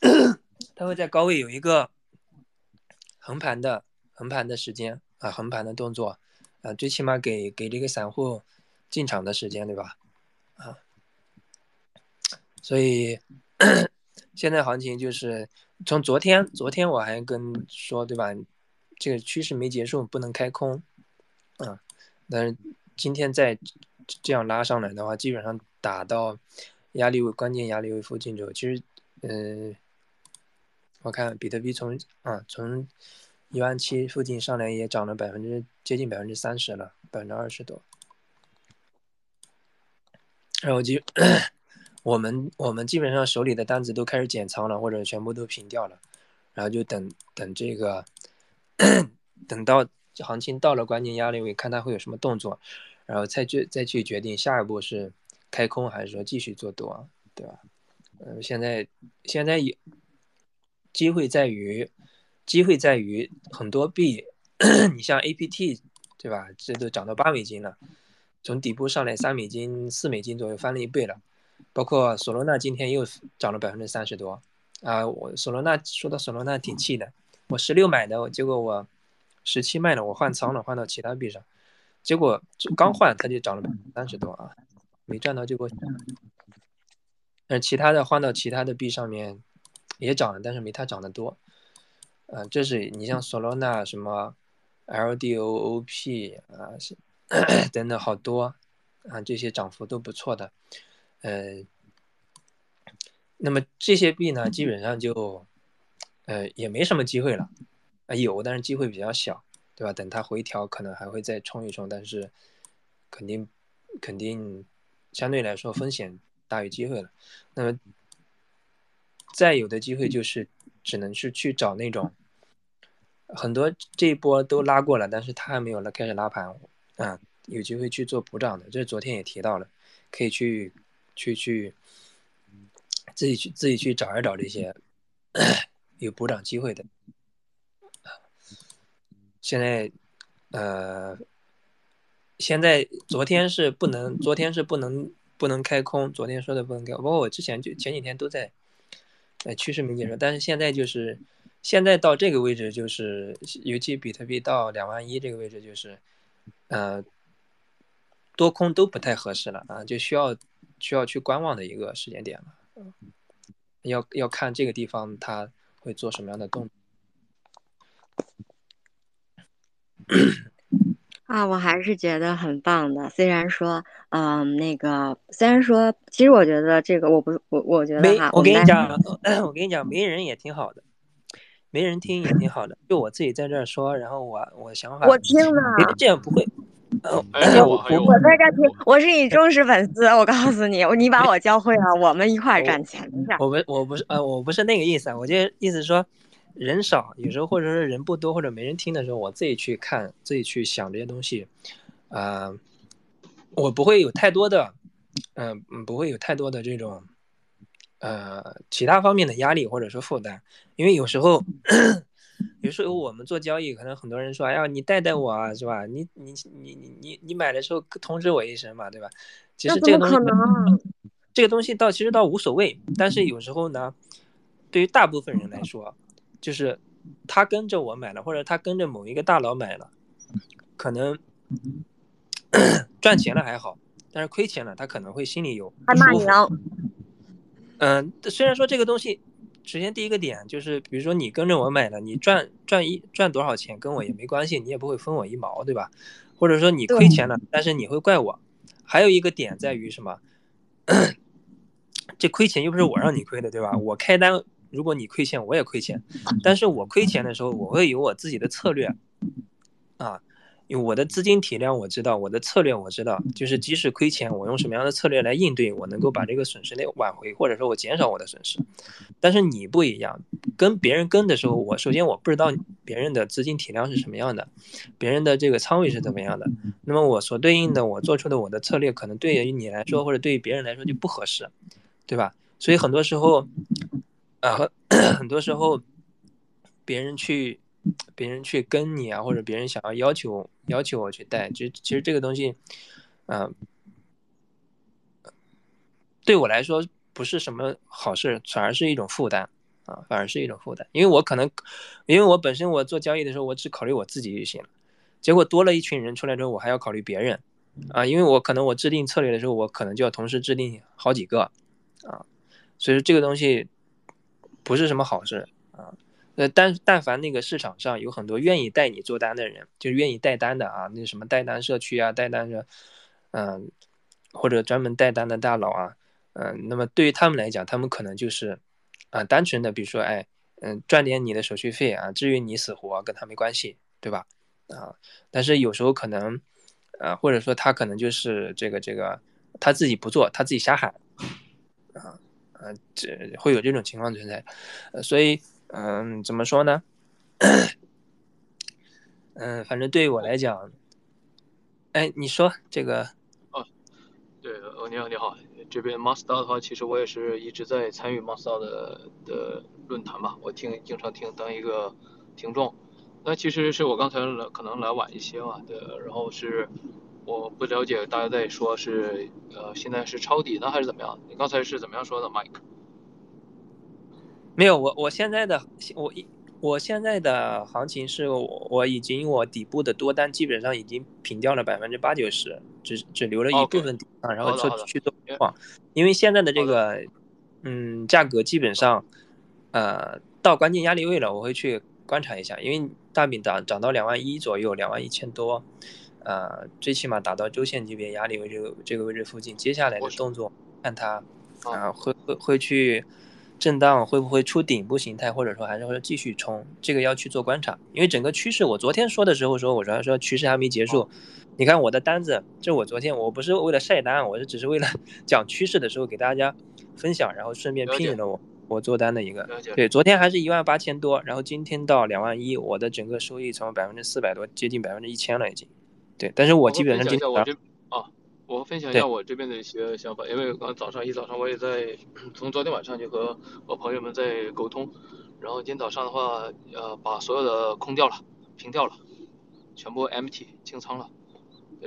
*clears throat* 它会在高位有一个横盘的横盘的时间啊，横盘的动作，啊，最起码给给这个散户。进场的时间对吧？啊，所以 *clears throat* 现在行情就是从昨天，昨天我还跟说对吧？这个趋势没结束，不能开空，啊，但是今天再这样拉上来的话，基本上打到压力位关键压力位附近之后，其实，嗯，我看比特币从啊从一万七附近上来也涨了百分之接近百分之三十了，百分之二十多。然后就我们我们基本上手里的单子都开始减仓了，或者全部都平掉了，然后就等等这个等到行情到了关键压力位，看它会有什么动作，然后再去再去决定下一步是开空还是说继续做多，对吧？嗯，现在现在有机会在于机会在于很多币，*coughs* 你像 APT 对吧？这都涨到八美金了。从底部上来三美金、四美金左右翻了一倍了，包括索罗纳今天又涨了百分之三十多啊！我索罗纳说到索罗纳挺气的，我十六买的，结果我十七卖了，我换仓了，换到其他币上，结果刚换它就涨了百分之三十多啊，没赚到结果，但其他的换到其他的币上面也涨了，但是没它涨得多，嗯，这是你像索罗纳什么 LDOOP 啊是。*clears throat* 等等，好多啊，这些涨幅都不错的，呃，那么这些币呢，基本上就，呃，也没什么机会了，啊，有，但是机会比较小，对吧？等它回调，可能还会再冲一冲，但是肯定肯定相对来说风险大于机会了。那么再有的机会就是只能是去找那种很多这一波都拉过了，但是它还没有开始拉盘。啊，有机会去做补涨的，这昨天也提到了，可以去去去自己去自己去找一找这些有补涨机会的。现在，呃，现在昨天是不能，昨天是不能不能开空，昨天说的不能开，包括我之前就前几天都在，呃，趋势没解说，但是现在就是现在到这个位置，就是尤其比特币到两万一这个位置，就是。呃，多空都不太合适了啊，就需要需要去观望的一个时间点了。要要看这个地方它会做什么样的动作。啊，我还是觉得很棒的。虽然说，嗯，那个，虽然说，其实我觉得这个，我不，我我觉得哈，我跟你讲，*laughs* 我跟你讲，没人也挺好的。没人听也挺好的，就我自己在这儿说，然后我我想法，我听了，这样不会。我我在这听，我是你忠实粉丝，我告诉你，你把我教会了，我们一块赚钱。我不我不是呃我不是那个意思啊，我就意思说，人少，有时候或者是人不多或者没人听的时候，我自己去看，自己去想这些东西，啊，我不会有太多的，嗯嗯，不会有太多的这种。呃，其他方面的压力或者说负担，因为有时候，*clears throat* 有时候我们做交易，可能很多人说，哎呀，你带带我啊，是吧？你你你你你你买的时候通知我一声嘛，对吧？其实这个东西，这个东西倒其实倒无所谓。但是有时候呢，对于大部分人来说，就是他跟着我买了，或者他跟着某一个大佬买了，可能 *clears throat* 赚钱了还好，但是亏钱了，他可能会心里有不舒服。嗯，虽然说这个东西，首先第一个点就是，比如说你跟着我买了，你赚赚一赚多少钱跟我也没关系，你也不会分我一毛，对吧？或者说你亏钱了，但是你会怪我。还有一个点在于什么？*clears throat* 这亏钱又不是我让你亏的，对吧？我开单，如果你亏钱，我也亏钱。但是我亏钱的时候，我会有我自己的策略，啊。因为我的资金体量我知道，我的策略我知道，就是即使亏钱，我用什么样的策略来应对，我能够把这个损失来挽回，或者说我减少我的损失。但是你不一样，跟别人跟的时候，我首先我不知道别人的资金体量是什么样的，别人的这个仓位是怎么样的，那么我所对应的我做出的我的策略，可能对于你来说或者对于别人来说就不合适，对吧？所以很多时候，啊，很多时候别人去。别人去跟你啊，或者别人想要要求要求我去带，其实其实这个东西，嗯，对我来说不是什么好事，反而是一种负担啊，反而是一种负担。因为我可能，因为我本身我做交易的时候，我只考虑我自己就行了，结果多了一群人出来之后，我还要考虑别人啊，因为我可能我制定策略的时候，我可能就要同时制定好几个啊，所以说这个东西不是什么好事。呃，但但凡那个市场上有很多愿意带你做单的人，就愿意带单的啊，那什么带单社区啊，带单的，嗯，或者专门带单的大佬啊，嗯，那么对于他们来讲，他们可能就是啊，单纯的比如说，哎，嗯，赚点你的手续费啊，至于你死活跟他没关系，对吧？啊，但是有时候可能，呃，或者说他可能就是这个这个他自己不做，他自己瞎喊，啊，呃，这会有这种情况存在，所以，嗯，怎么说呢？*coughs* 嗯，反正对于我来讲，哎，你说这个？哦，对，哦，你好，你好，这边 Master 的话，其实我也是一直在参与 Master 的的论坛嘛，我听经常听当一个听众。那其实是我刚才来可能来晚一些嘛，对，然后是我不了解大家在说是呃现在是抄底呢还是怎么样？你刚才是怎么样说的，Mike？没有，我我现在的我一我现在的行情是我我已经我底部的多单基本上已经平掉了百分之八九十，只只留了一部分然后做去做矿，因为现在的这个嗯价格基本上呃到关键压力位了，我会去观察一下，因为。大饼涨涨到两万一左右，两万一千多，呃，最起码打到周线级别压力位这个这个位置附近，接下来的动作看它啊会会会去震荡，会不会出顶部形态，或者说还是会继续冲，这个要去做观察。因为整个趋势，我昨天说的时候说，我说说趋势还没结束。你看我的单子，这我昨天我不是为了晒单，我是只是为了 *laughs* 讲趋势的时候给大家分享，然后顺便聘了我。我做单的一个，对，昨天还是一万八千多，然后今天到两万一，我的整个收益从百分之四百多接近百分之一千了已经，对，但是我基本上今天我分享一下我这边的一些想法，因为刚早上一早上我也在从昨天晚上就和我朋友们在沟通，然后今天早上的话，呃，把所有的空掉了，平掉了，全部 empty 清仓了，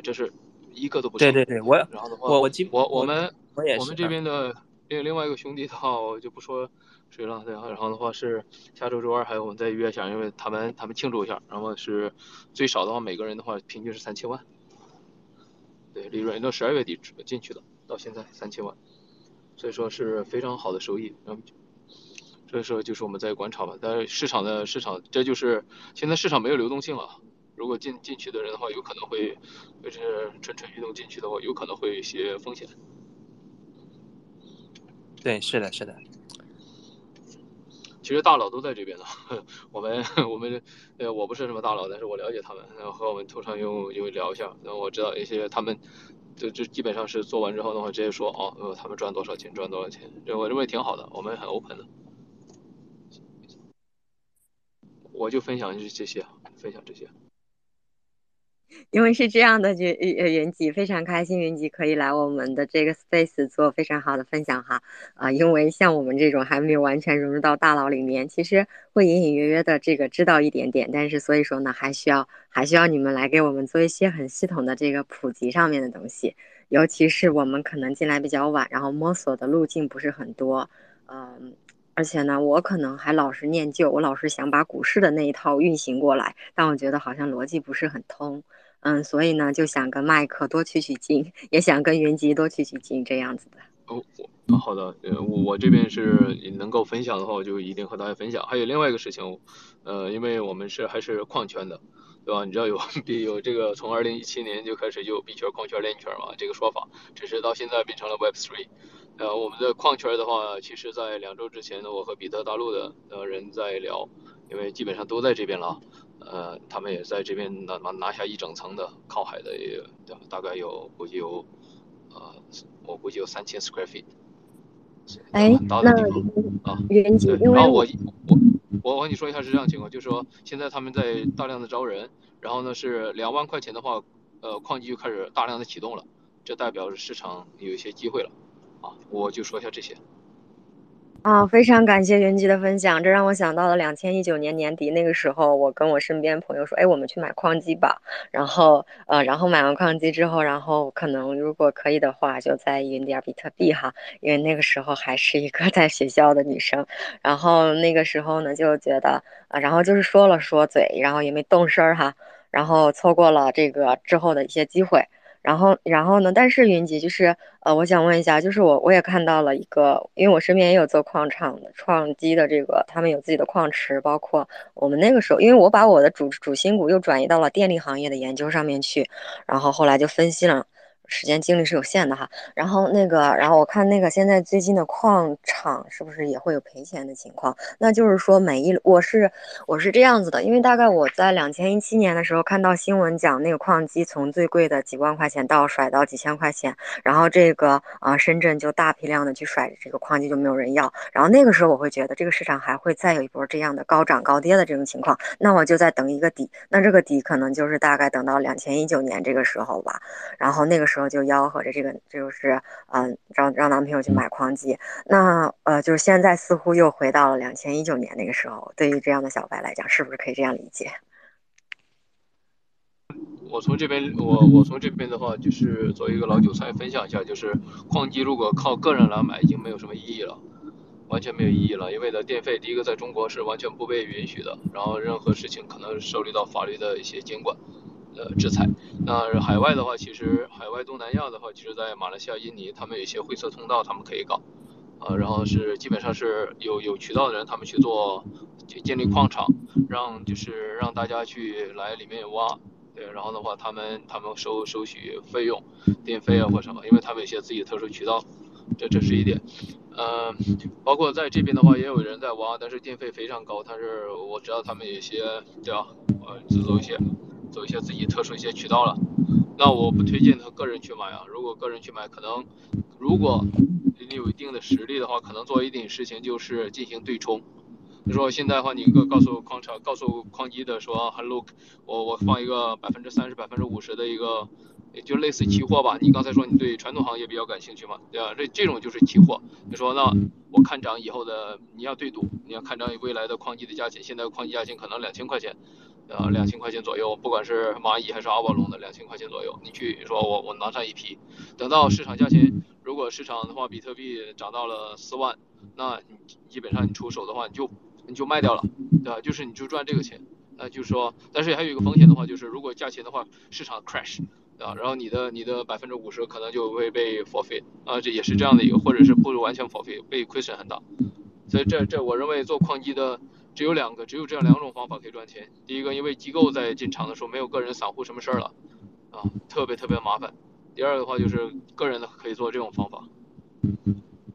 这是一个都不对对对，我然后的话我我我我们我们这边的。另另外一个兄弟的话，我就不说谁了。对，然后的话是下周周二还有我们再约一下，因为他们他们庆祝一下。然后是最少的话，每个人的话平均是三千万。对，利润到十二月底进去的，到现在三千万，所以说是非常好的收益。然后，所以说就是我们在观察吧。但是市场的市场，这就是现在市场没有流动性了。如果进进去的人的话，有可能会就是蠢蠢欲动进去的话，有可能会有一些风险。对，是的，是的。其实大佬都在这边的。*laughs* 我们我们呃，我不是什么大佬，但是我了解他们，然后和我们通常用用聊一下，然后我知道一些他们就就基本上是做完之后的话，直接说哦，呃，他们赚多少钱，赚多少钱，我认为挺好的，我们很 open 的。我就分享就是这些，分享这些。因为是这样的，云呃云吉非常开心，云吉可以来我们的这个 space 做非常好的分享哈啊，因为像我们这种还没有完全融入到大佬里面，其实会隐隐约约的这个知道一点点，但是所以说呢，还需要还需要你们来给我们做一些很系统的这个普及上面的东西，尤其是我们可能进来比较晚，然后摸索的路径不是很多，嗯。而且呢，我可能还老是念旧，我老是想把股市的那一套运行过来，但我觉得好像逻辑不是很通，嗯，所以呢，就想跟麦克多取取经，也想跟云集多取取经，这样子的。哦，好的，呃，我我这边是能够分享的话，我就一定和大家分享。还有另外一个事情，呃，因为我们是还是矿圈的，对吧？你知道有 *laughs* 有这个从二零一七年就开始就有币圈、矿圈、链圈嘛，这个说法，只是到现在变成了 Web Three。呃，我们的矿圈的话，其实，在两周之前呢，我和比特大陆的呃人在聊，因为基本上都在这边了，呃，他们也在这边拿拿拿下一整层的靠海的，大概有估计有，呃，我估计有三千 square feet。哎，那啊，原级，然后我我我我跟你说一下是这样情况，就是说现在他们在大量的招人，然后呢是两万块钱的话，呃，矿机就开始大量的启动了，这代表市场有一些机会了。啊，我就说一下这些。啊，非常感谢云集的分享，这让我想到了两千一九年年底那个时候，我跟我身边朋友说，哎，我们去买矿机吧。然后，呃，然后买完矿机之后，然后可能如果可以的话，就再匀点比特币哈，因为那个时候还是一个 *laughs* 在学校的女生。然后那个时候呢，就觉得啊，然后就是说了说嘴，然后也没动声儿哈，然后错过了这个之后的一些机会。然后，然后呢？但是云集就是，呃，我想问一下，就是我我也看到了一个，因为我身边也有做矿场的、矿机的，这个他们有自己的矿池，包括我们那个时候，因为我把我的主主心骨又转移到了电力行业的研究上面去，然后后来就分析了，时间精力是有限的哈。然后那个，然后我看那个现在最近的矿场是不是也会有赔钱的情况？那就是说每一我是我是这样子的，因为大概我在两千一七年的时候看到新闻讲那个矿机从最贵的几万块钱到甩到几千块钱，然后这个啊深圳就大批量的去甩这个矿机就没有人要，然后那个时候我会觉得这个市场还会再有一波这样的高涨高跌的这种情况，那我就在等一个底，那这个底可能就是大概等到两千一九年这个时候吧，然后那个时候然后就吆喝着这个就是嗯让让男朋友去买矿机，那呃就是现在似乎又回到了两千一九年那个时候，对于这样的小白来讲，是不是可以这样理解？我从这边，我我从这边的话，就是作为一个老韭菜分享一下，就是矿机如果靠个人来买，已经没有什么意义了，完全没有意义了，因为的电费，第一个在中国是完全不被允许的，然后任何事情可能受到法律的一些监管，呃制裁。那海外的话，其实海外东南亚的话，其实在马来西亚、印尼，他们有一些灰色通道，他们可以搞，呃，然后是基本上是有有渠道的人，他们去做去建立矿场，让就是让大家去来里面挖。对，然后的话，他们他们收收取费用，电费啊或什么，因为他们有些自己特殊渠道，这这是一点。嗯，包括在这边的话，也有人在挖，但是电费非常高。但是我知道他们有些对吧，呃，只走一些走一些自己特殊一些渠道了。那我不推荐他个人去买啊。如果个人去买，可能如果你有一定的实力的话，可能做一点事情就是进行对冲。你说现在的话，你告告诉矿场，告诉矿机的说，Hello，我我放一个百分之三十、百分之五十的一个，也就类似期货吧。你刚才说你对传统行业比较感兴趣嘛，对吧？这这种就是期货。你说那我看涨以后的，你要对赌，你要看涨未来的矿机的价钱。现在矿机价钱可能两千块钱，呃，两千块钱左右，不管是蚂蚁还是阿瓦龙的，两千块钱左右。你去说我我拿上一批，等到市场价钱，如果市场的话，比特币涨到了四万，那你基本上你出手的话，你就。你就卖掉了，对吧？就是你就赚这个钱，那就是说，但是还有一个风险的话，就是如果价钱的话市场 crash，对吧？然后你的你的百分之五十可能就会被 forfeit，啊，这也是这样的一个，或者是不如完全 forfeit，被亏损很大。所以这这我认为做矿机的只有两个，只有这样两种方法可以赚钱。第一个，因为机构在进场的时候没有个人散户什么事儿了，啊，特别特别麻烦。第二个的话就是个人的可以做这种方法。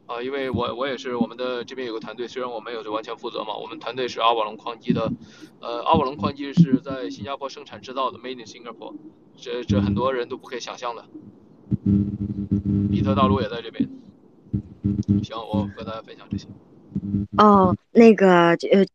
啊，因为我我也是我们的这边有个团队，虽然我没有完全负责嘛，我们团队是阿瓦隆矿机的，呃，阿瓦隆矿机是在新加坡生产制造的，Made in Singapore，这这很多人都不可以想象的。比特大陆也在这边。行，我和大家分享这些。哦，那个呃，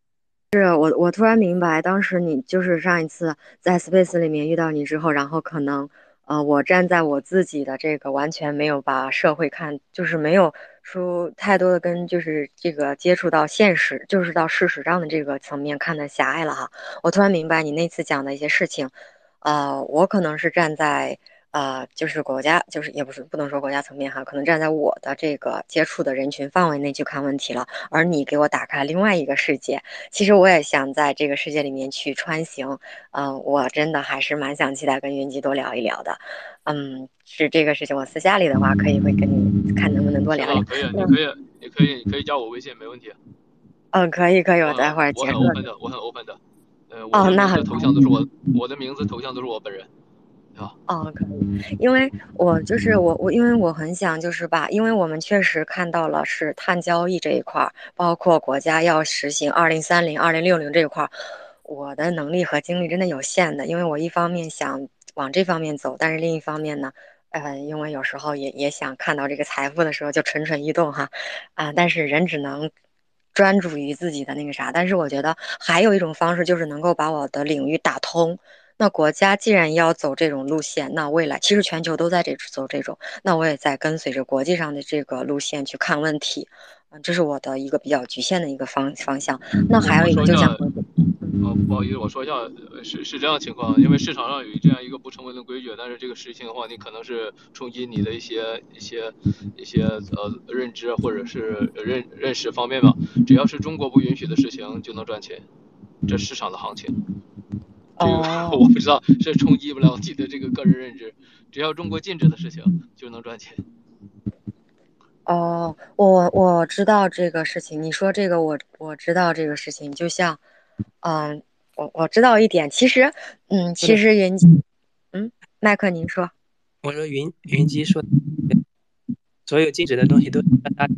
是我我突然明白，当时你就是上一次在 Space 里面遇到你之后，然后可能呃，我站在我自己的这个完全没有把社会看，就是没有。说太多的跟就是这个接触到现实，就是到事实上的这个层面看的狭隘了哈。我突然明白你那次讲的一些事情，呃，我可能是站在呃，就是国家，就是也不是不能说国家层面哈，可能站在我的这个接触的人群范围内去看问题了。而你给我打开另外一个世界，其实我也想在这个世界里面去穿行。嗯，我真的还是蛮想期待跟云集多聊一聊的。嗯，是这个事情，我私下里的话可以会跟你看能不能多聊聊。可以，你可以，你可以，你可以加我微信，没问题。嗯，可以，可以，我待会儿我很 open 的，我很 open 的。呃，我的头像都是我，我的名字头像都是我本人，哦，可以，因为我就是我我，因为我很想就是把，因为我们确实看到了是碳交易这一块儿，包括国家要实行二零三零、二零六零这一块儿，我的能力和精力真的有限的，因为我一方面想。往这方面走，但是另一方面呢，呃，因为有时候也也想看到这个财富的时候就蠢蠢欲动哈，啊，但是人只能专注于自己的那个啥。但是我觉得还有一种方式就是能够把我的领域打通。那国家既然要走这种路线，那未来其实全球都在这走这种，那我也在跟随着国际上的这个路线去看问题。嗯，这是我的一个比较局限的一个方方向。那还有一个就想。哦，不好意思，我说一下，是是这样情况，因为市场上有这样一个不成文的规矩，但是这个事情的话，你可能是冲击你的一些一些一些呃认知或者是认认识方面吧。只要是中国不允许的事情就能赚钱，这市场的行情。这个 *laughs* 我不知道是冲击不了自己的这个个人认知，只要中国禁止的事情就能赚钱。哦，我我知道这个事情，你说这个我我知道这个事情，就像。嗯，我我知道一点，其实，嗯，其实云，嗯，麦克，您说，我说云云姬说，所有禁止的东西都大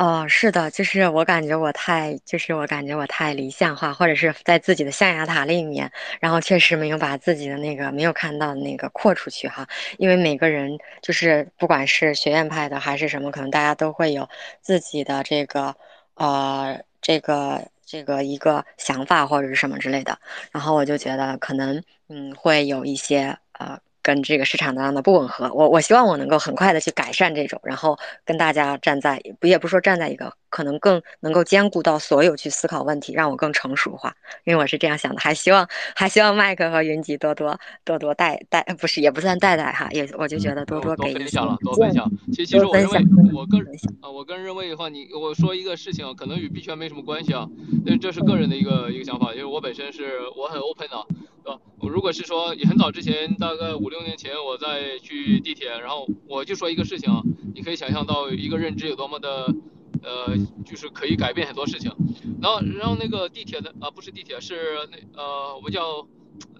哦，是的，就是我感觉我太，就是我感觉我太理想化，或者是在自己的象牙塔里面，然后确实没有把自己的那个没有看到的那个扩出去哈。因为每个人就是不管是学院派的还是什么，可能大家都会有自己的这个呃这个这个一个想法或者是什么之类的。然后我就觉得可能嗯会有一些呃。跟这个市场当中的不吻合，我我希望我能够很快的去改善这种，然后跟大家站在也不说站在一个可能更能够兼顾到所有去思考问题，让我更成熟化，因为我是这样想的，还希望还希望麦克和云集多多多多带带，不是也不算带带哈，也我就觉得多多给分享了，多分享。其实其实我认为我个人啊，我个人认为的话，你我说一个事情可能与币圈没什么关系啊，但这是个人的一个一个想法，因为我本身是我很 open 的。对吧？我如果是说，也很早之前，大概五六年前，我在去地铁，然后我就说一个事情啊，你可以想象到一个认知有多么的，呃，就是可以改变很多事情。然后，然后那个地铁的啊，不是地铁，是那呃，我们叫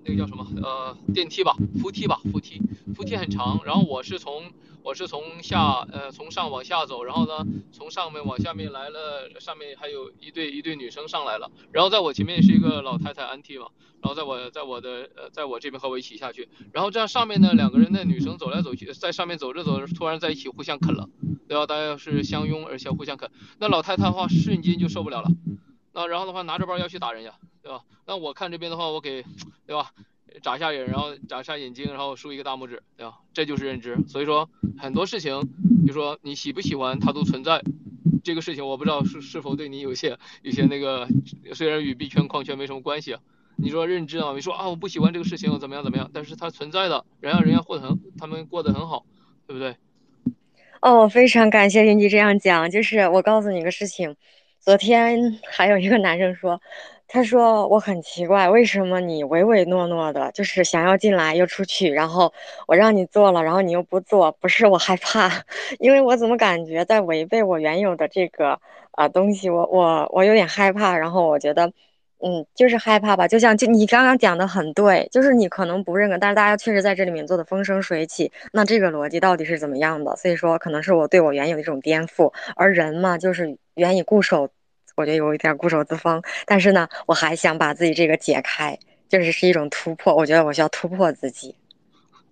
那个叫什么？呃，电梯吧，扶梯吧，扶梯，扶梯很长。然后我是从。我是从下呃从上往下走，然后呢从上面往下面来了，上面还有一对一对女生上来了，然后在我前面是一个老太太安替嘛，然后在我在我的呃在我这边和我一起下去，然后这样上面呢两个人的女生走来走去，在上面走着走着突然在一起互相啃了，对吧？大家是相拥而且互相啃，那老太太的话瞬间就受不了了，那然后的话拿着包要去打人家，对吧？那我看这边的话我给，对吧？眨下眼，然后眨一下眼睛，然后竖一个大拇指，对吧？这就是认知。所以说很多事情，就说你喜不喜欢它都存在。这个事情我不知道是是否对你有些有些那个，虽然与币圈矿圈没什么关系。你说认知啊，你说啊我不喜欢这个事情怎么样怎么样，但是它存在的，人家人家过得很，他们过得很好，对不对？哦，非常感谢云迪这样讲。就是我告诉你个事情，昨天还有一个男生说。他说我很奇怪，为什么你唯唯诺诺的，就是想要进来又出去，然后我让你做了，然后你又不做，不是我害怕，*laughs* 因为我怎么感觉在违背我原有的这个呃东西，我我我有点害怕，然后我觉得，嗯，就是害怕吧，就像就你刚刚讲的很对，就是你可能不认可，但是大家确实在这里面做的风生水起，那这个逻辑到底是怎么样的？所以说可能是我对我原有的一种颠覆，而人嘛，就是愿意固守。我觉得有一点固守自封，但是呢，我还想把自己这个解开，就是是一种突破。我觉得我需要突破自己。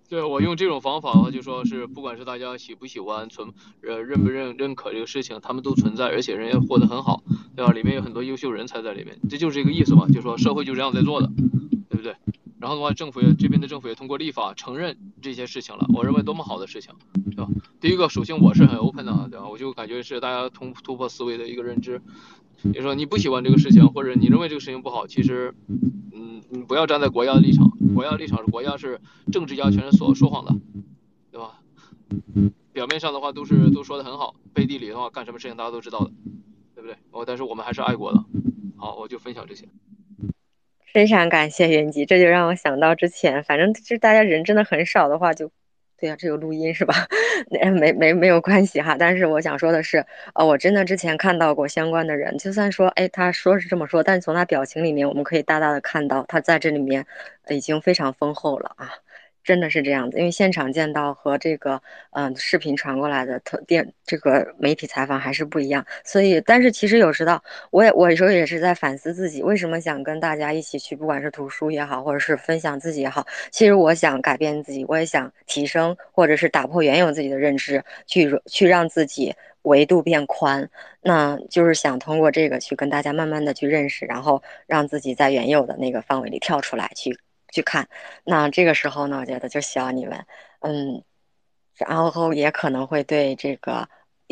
对我用这种方法的话，就说是不管是大家喜不喜欢存，呃，认不认认可这个事情，他们都存在，而且人家活得很好，对吧？里面有很多优秀人才在里面，这就是这个意思嘛。就说社会就这样在做的，对不对？然后的话，政府也这边的政府也通过立法承认这些事情了，我认为多么好的事情，对吧？第一个，首先我是很 open 的，对吧？我就感觉是大家突突破思维的一个认知。比如说你不喜欢这个事情，或者你认为这个事情不好，其实，嗯，你不要站在国家的立场，国家立场是国家是政治家全是所说谎的，对吧？表面上的话都是都说的很好，背地里的话干什么事情大家都知道的，对不对？哦，但是我们还是爱国的。好，我就分享这些。非常感谢云吉，这就让我想到之前，反正就是大家人真的很少的话就。对呀，这有录音是吧？*laughs* 那没没没有关系哈。但是我想说的是，呃，我真的之前看到过相关的人，就算说，哎，他说是这么说，但是从他表情里面，我们可以大大的看到他在这里面已经非常丰厚了啊。真的是这样子，因为现场见到和这个嗯视频传过来的特电这个媒体采访还是不一样，所以但是其实有时道我也我有时候也是在反思自己，为什么想跟大家一起去，不管是读书也好，或者是分享自己也好，其实我想改变自己，我也想提升或者是打破原有自己的认知，去去让自己维度变宽，那就是想通过这个去跟大家慢慢的去认识，然后让自己在原有的那个范围里跳出来去。去看，那这个时候呢，我觉得就需要你们，嗯，然后也可能会对这个，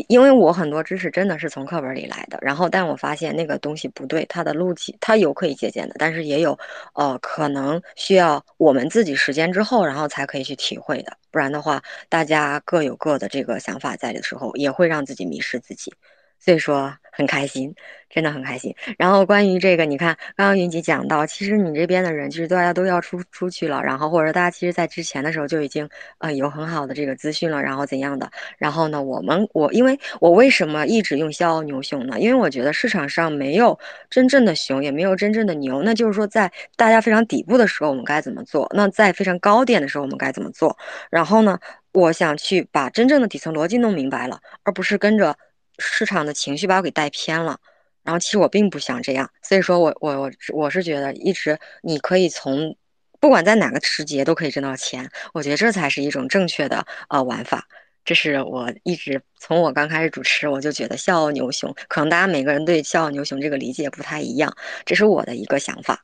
因为我很多知识真的是从课本里来的，然后但我发现那个东西不对，它的路径它有可以借鉴的，但是也有，呃，可能需要我们自己实践之后，然后才可以去体会的，不然的话，大家各有各的这个想法在的时候，也会让自己迷失自己。所以说很开心，真的很开心。然后关于这个，你看刚刚云吉讲到，其实你这边的人其实大家都要出出去了，然后或者大家其实在之前的时候就已经呃有很好的这个资讯了，然后怎样的？然后呢，我们我因为我为什么一直用笑傲牛熊呢？因为我觉得市场上没有真正的熊，也没有真正的牛。那就是说，在大家非常底部的时候，我们该怎么做？那在非常高点的时候，我们该怎么做？然后呢，我想去把真正的底层逻辑弄明白了，而不是跟着。市场的情绪把我给带偏了，然后其实我并不想这样，所以说我我我我是觉得一直你可以从不管在哪个时节都可以挣到钱，我觉得这才是一种正确的呃玩法。这是我一直从我刚开始主持我就觉得笑傲牛熊，可能大家每个人对笑傲牛熊这个理解不太一样，这是我的一个想法，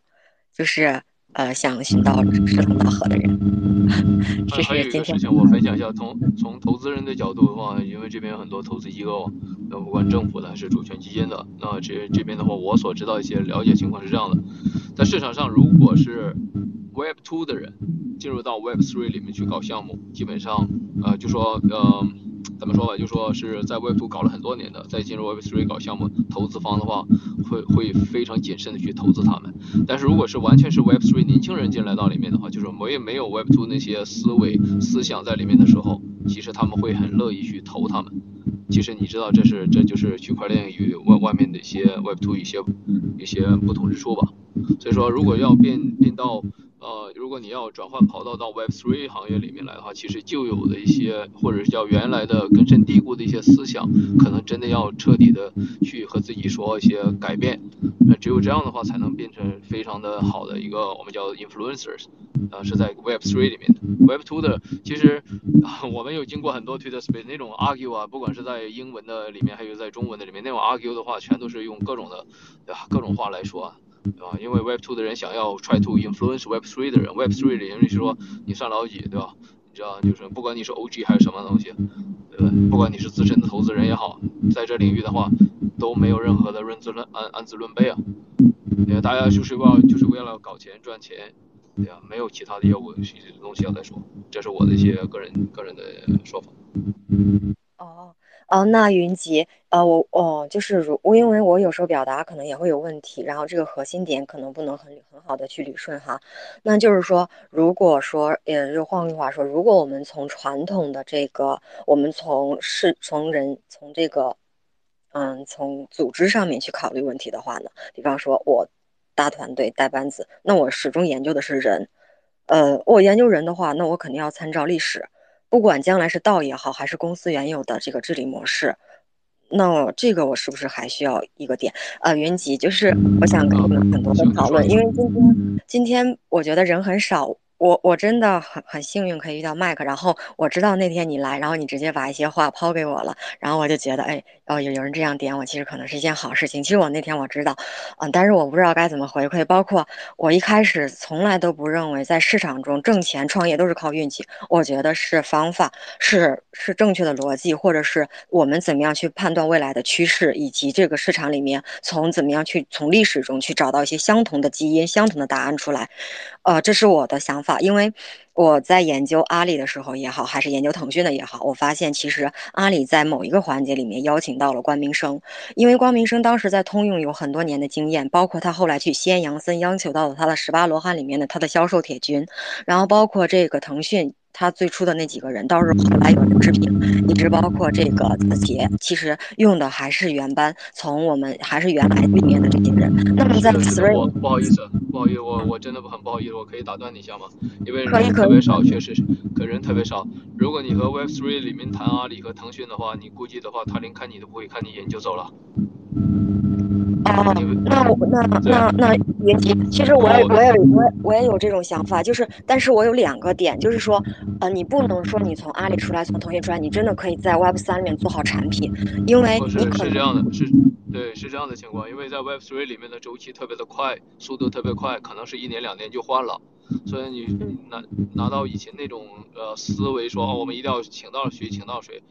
就是。呃，想寻到志同道合的人。*laughs* 还有一个事情，我分享一下，从从投资人的角度的话，因为这边有很多投资机构，那，不管政府的还是主权基金的，那这这边的话，我所知道一些了解情况是这样的，在市场上，如果是 Web Two 的人进入到 Web Three 里面去搞项目，基本上，呃，就说，呃。怎么说吧，就说是在 Web 2搞了很多年的，再进入 Web 3搞项目，投资方的话会会非常谨慎的去投资他们。但是如果是完全是 Web 3年轻人进来到里面的话，就是我也没有 Web to 那些思维思想在里面的时候，其实他们会很乐意去投他们。其实你知道，这是这就是区块链与外外面的一些 Web to 一些一些不同之处吧。所以说，如果要变变到呃，如果你要转换跑道到 Web3 行业里面来的话，其实旧有的一些或者是叫原来的根深蒂固的一些思想，可能真的要彻底的去和自己说一些改变。那只有这样的话，才能变成非常的好的一个我们叫 influencers。呃，是在 Web3 里面的，Web2 的其实 *laughs* 我们有经过很多 Twitter Space 那种 argue 啊，不管是在英文的里面，还有在中文的里面，那种 argue 的话，全都是用各种的，对吧？各种话来说。啊对吧？因为 Web Two 的人想要 try to influence Web Three 的人，Web Three 的人就是说你算老几，对吧？你知道，就是不管你是 OG 还是什么东西，对吧？不管你是资深的投资人也好，在这领域的话，都没有任何的论资论安安资论辈啊。对，大家就是为了就是为了搞钱赚钱，对呀，没有其他的业务东西要再说。这是我的一些个人个人的说法。哦。哦，那云集，呃，我哦，就是如我，因为我有时候表达可能也会有问题，然后这个核心点可能不能很很好的去捋顺哈。那就是说，如果说，也，就换句话说，如果我们从传统的这个，我们从是从人从这个，嗯，从组织上面去考虑问题的话呢，比方说我大团队带班子，那我始终研究的是人，呃，我研究人的话，那我肯定要参照历史。不管将来是道也好，还是公司原有的这个治理模式，那这个我是不是还需要一个点？呃，云集就是我想跟你们很多的讨论，因为今天今天我觉得人很少。我我真的很很幸运可以遇到麦克，然后我知道那天你来，然后你直接把一些话抛给我了，然后我就觉得，哎，哦，有有人这样点我，其实可能是一件好事情。其实我那天我知道，嗯，但是我不知道该怎么回馈。包括我一开始从来都不认为在市场中挣钱创业都是靠运气，我觉得是方法，是是正确的逻辑，或者是我们怎么样去判断未来的趋势，以及这个市场里面从怎么样去从历史中去找到一些相同的基因、相同的答案出来。呃，这是我的想法。因为我在研究阿里的时候也好，还是研究腾讯的也好，我发现其实阿里在某一个环节里面邀请到了关明生，因为关明生当时在通用有很多年的经验，包括他后来去西安杨森央求到了他的十八罗汉里面的他的销售铁军，然后包括这个腾讯。他最初的那几个人，倒是后来有人置评，一直包括这个子杰，其实用的还是原班，从我们还是原来里面的这些人。那么在 Three，不好意思，不好意思，我我真的很不好意思，我可以打断你一下吗？因为人特别少，确实是，可人特别少。如果你和 Web Three 里面谈阿里和腾讯的话，你估计的话，他连看你都不会看你一眼就走了。哦，那我那那那云集，其实我也我也我我也有这种想法，就是，但是我有两个点，就是说，呃，你不能说你从阿里出来，从腾讯出来，你真的可以在 Web 三里面做好产品，因为你可是是这样的，是，对，是这样的情况，因为在 Web three 里面的周期特别的快，速度特别快，可能是一年两年就换了，所以你拿拿到以前那种呃思维说，哦，我们一定要请到谁请到谁。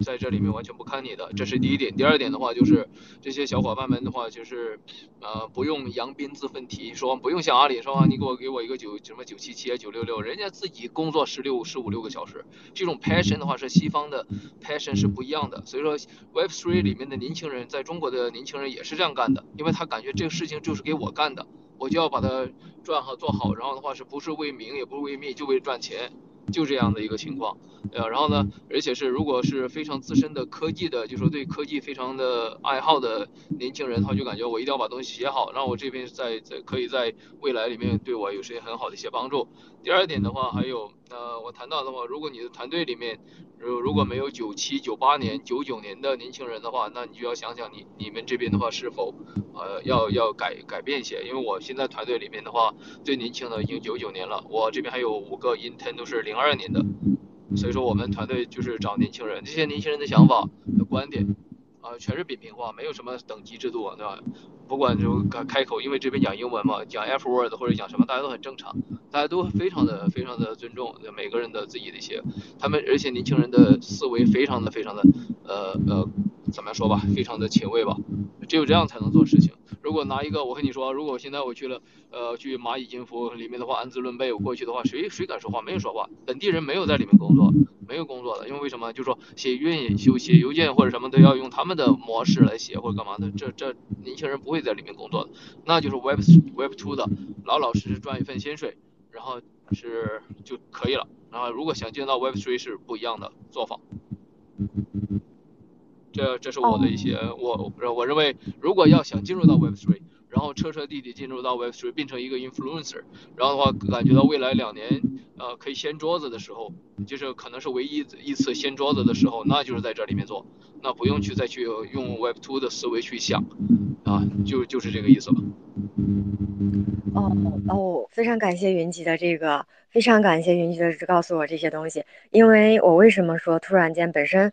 在这里面完全不看你的，这是第一点。第二点的话就是这些小伙伴们的话就是呃不用扬鞭自奋蹄，说不用像阿里说啊你给我给我一个九什么九七七啊九六六，人家自己工作十六十五六个小时，这种 passion 的话是西方的 passion 是不一样的。所以说 Web Three 里面的年轻人在中国的年轻人也是这样干的，因为他感觉这个事情就是给我干的，我就要把它赚好做好，然后的话是不是为名也不是为利，就为赚钱。就这样的一个情况，呃，然后呢，而且是如果是非常资深的科技的，就说对科技非常的爱好的年轻人，他就感觉我一定要把东西写好，让我这边在在可以在未来里面对我有些很好的一些帮助。第二点的话，还有呃，我谈到的话，如果你的团队里面如如果没有九七、九八年、九九年的年轻人的话，那你就要想想你你们这边的话是否呃要要改改变一些，因为我现在团队里面的话最年轻的已经九九年了，我这边还有五个 intern 都是零二年的，所以说我们团队就是找年轻人，这些年轻人的想法的观点啊全是扁平化，没有什么等级制度，对吧？不管就开开口，因为这边讲英文嘛，讲 F word 或者讲什么，大家都很正常，大家都非常的非常的尊重每个人的自己的一些，他们而且年轻人的思维非常的非常的呃呃怎么说吧，非常的前卫吧，只有这样才能做事情。如果拿一个我跟你说，如果现在我去了呃去蚂蚁金服里面的话，安滋论辈，我过去的话，谁谁敢说话？没人说话，本地人没有在里面工作，没有工作的，因为为什么？就是说写运营写写邮件或者什么都要用他们的模式来写或者干嘛的，这这年轻人不会在里面工作的，那就是 Web Web Two 的，老老实实赚一份薪水，然后是就可以了。然后如果想进到 Web Three 是不一样的做法。这这是我的一些，我我认为，如果要想进入到 Web Three，然后彻彻底底进入到 Web Three，变成一个 influencer，然后的话，感觉到未来两年，呃，可以掀桌子的时候，就是可能是唯一一次掀桌子的时候，那就是在这里面做，那不用去再去用 Web Two 的思维去想，啊，就就是这个意思吧。哦哦，非常感谢云集的这个，非常感谢云集的告诉我这些东西，因为我为什么说突然间本身。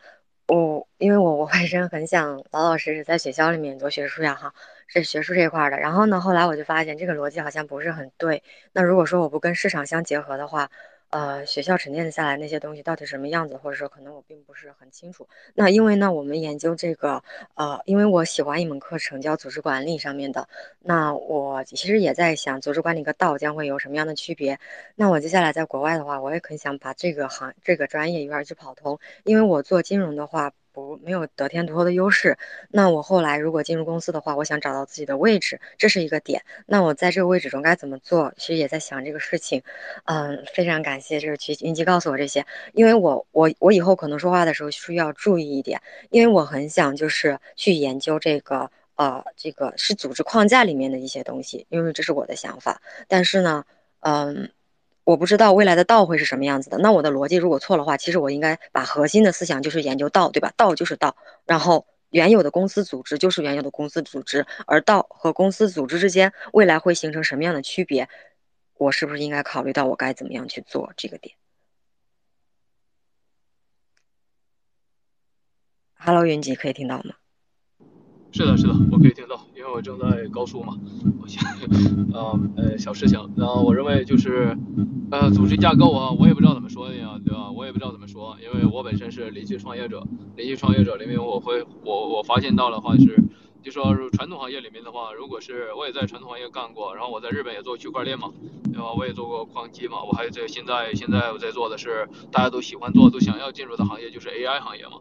我因为我我本身很想老老实实在学校里面读学术呀哈，是学术这一块的。然后呢，后来我就发现这个逻辑好像不是很对。那如果说我不跟市场相结合的话，呃，学校沉淀下来那些东西到底什么样子，或者说可能我并不是很清楚。那因为呢，我们研究这个，呃，因为我喜欢一门课程叫组织管理上面的。那我其实也在想，组织管理和道将会有什么样的区别？那我接下来在国外的话，我也很想把这个行这个专业一块去跑通，因为我做金融的话。不没有得天独厚的优势，那我后来如果进入公司的话，我想找到自己的位置，这是一个点。那我在这个位置中该怎么做？其实也在想这个事情。嗯，非常感谢，就是去云集告诉我这些，因为我我我以后可能说话的时候需要注意一点，因为我很想就是去研究这个呃这个是组织框架里面的一些东西，因为这是我的想法。但是呢，嗯。我不知道未来的道会是什么样子的。那我的逻辑如果错的话，其实我应该把核心的思想就是研究道，对吧？道就是道，然后原有的公司组织就是原有的公司组织，而道和公司组织之间未来会形成什么样的区别，我是不是应该考虑到我该怎么样去做这个点？Hello，云集可以听到吗？是的，是的，我可以听到，因为我正在高速嘛。我想，呃呃，小事情。然后我认为就是，呃，组织架构啊，我也不知道怎么说的呀，对吧？我也不知道怎么说，因为我本身是连续创业者，连续创业者里面，我会，我我发现到的话是，就说传统行业里面的话，如果是我也在传统行业干过，然后我在日本也做区块链嘛，对吧？我也做过矿机嘛，我还在现在现在我在做的是大家都喜欢做、都想要进入的行业，就是 AI 行业嘛。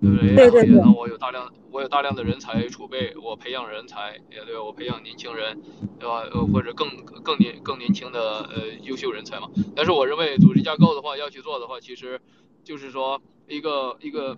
对不对？对对对。那我有大量，我有大量的人才储备，我培养人才，也对我培养年轻人，对吧？呃，或者更更年更年轻的呃优秀人才嘛。但是我认为组织架构的话要去做的话，其实就是说一个一个。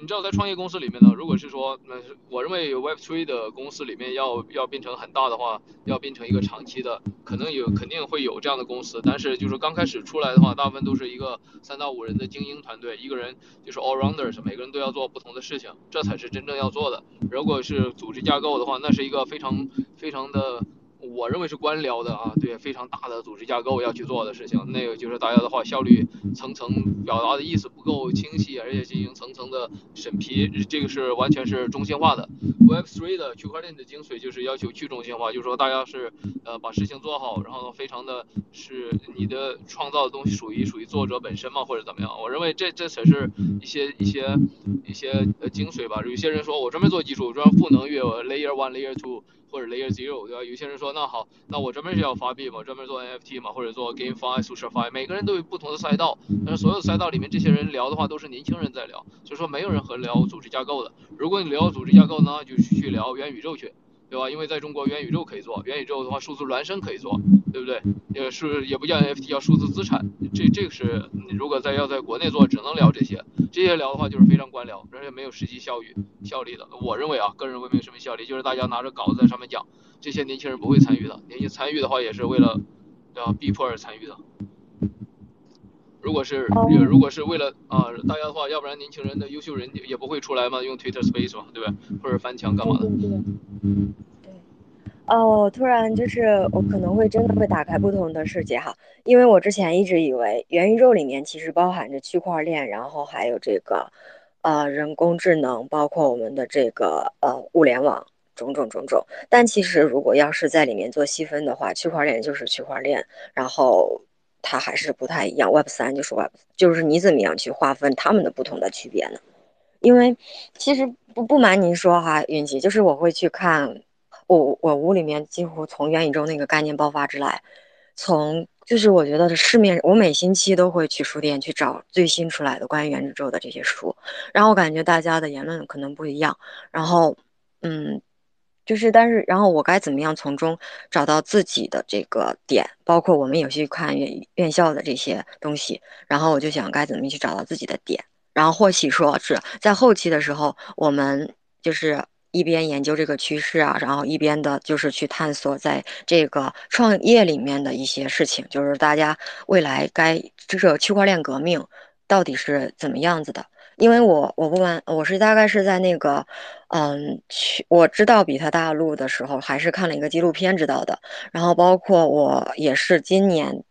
你知道，在创业公司里面呢，如果是说，那我认为 Web3 的公司里面要要变成很大的话，要变成一个长期的，可能有肯定会有这样的公司。但是就是刚开始出来的话，大部分都是一个三到五人的精英团队，一个人就是 all rounders，每个人都要做不同的事情，这才是真正要做的。如果是组织架构的话，那是一个非常非常的我认为是官僚的啊，对非常大的组织架构要去做的事情。那个就是大家的话效率层层表达的意思不够清晰，而且进行层层的审批，这个是完全是中心化的。Web3 的区块链的精髓就是要求去中心化，就是说大家是呃把事情做好，然后非常的是你的创造的东西属于属于作者本身嘛，或者怎么样？我认为这这才是一些一些一些呃精髓吧。有些人说我专门做技术，专门赋能于 Layer One、Layer Two。或者 Layer Zero 对吧？有些人说那好，那我专门是要发币嘛，专门做 NFT 嘛，或者做 GameFi、SocialFi，每个人都有不同的赛道，但是所有赛道里面这些人聊的话都是年轻人在聊，所以说没有人和聊组织架构的。如果你聊组织架构呢，就去聊元宇宙去。对吧？因为在中国，元宇宙可以做，元宇宙的话，数字孪生可以做，对不对？也是也不叫 NFT，叫数字资产。这这个是，你如果在要在国内做，只能聊这些。这些聊的话，就是非常官僚，而且没有实际效益效力的。我认为啊，个人认为没有什么效力，就是大家拿着稿子在上面讲，这些年轻人不会参与的。年轻参与的话，也是为了，对吧？逼迫而参与的。如果是如果是为了啊大家的话，要不然年轻人的优秀人也不会出来嘛，用 Twitter Space 嘛，对吧？或者翻墙干嘛的？*laughs* 哦，突然就是我可能会真的会打开不同的世界哈，因为我之前一直以为元宇宙里面其实包含着区块链，然后还有这个呃人工智能，包括我们的这个呃物联网种种种种。但其实如果要是在里面做细分的话，区块链就是区块链，然后。它还是不太一样，Web 三就是 Web，就是你怎么样去划分它们的不同的区别呢？因为其实不不瞒您说哈，云奇，就是我会去看，我我屋里面几乎从元宇宙那个概念爆发之来，从就是我觉得市面，我每星期都会去书店去找最新出来的关于元宇宙的这些书，然后我感觉大家的言论可能不一样，然后嗯。就是，但是，然后我该怎么样从中找到自己的这个点？包括我们也去看院院校的这些东西，然后我就想该怎么去找到自己的点。然后或许说是在后期的时候，我们就是一边研究这个趋势啊，然后一边的就是去探索在这个创业里面的一些事情，就是大家未来该这个区块链革命到底是怎么样子的。因为我我不瞒，我是大概是在那个，嗯，去我知道比特大陆的时候，还是看了一个纪录片知道的。然后包括我也是今年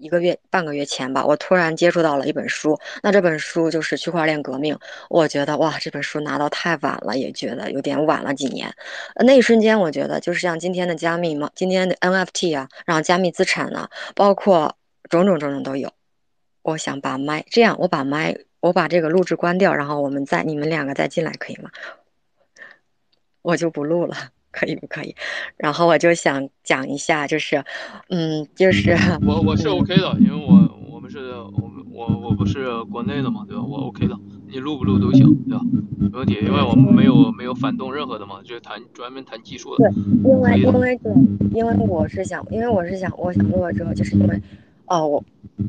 一个月半个月前吧，我突然接触到了一本书，那这本书就是《区块链革命》。我觉得哇，这本书拿到太晚了，也觉得有点晚了几年。那一瞬间，我觉得就是像今天的加密嘛，今天的 NFT 啊，然后加密资产呢，包括种种种种都有。我想把麦这样，我把麦。我把这个录制关掉，然后我们再你们两个再进来，可以吗？我就不录了，可以不可以？然后我就想讲一下，就是，嗯，就是我我是 OK 的，因为我我们是我们我我不是国内的嘛，对吧？我 OK 的，你录不录都行，对吧？没问题，因为我们没有没有反动任何的嘛，就是谈专门谈技术的。对，因为因为对，因为我是想，因为我是想，我想录了之后，就是因为。哦，我，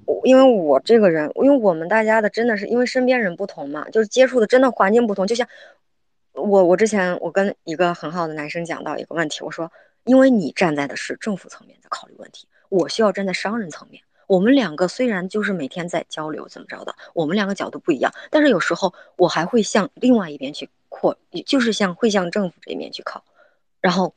我因为我这个人，因为我们大家的真的是因为身边人不同嘛，就是接触的真的环境不同。就像我，我之前我跟一个很好的男生讲到一个问题，我说，因为你站在的是政府层面在考虑问题，我需要站在商人层面。我们两个虽然就是每天在交流怎么着的，我们两个角度不一样，但是有时候我还会向另外一边去扩，就是向会向政府这一面去靠，然后。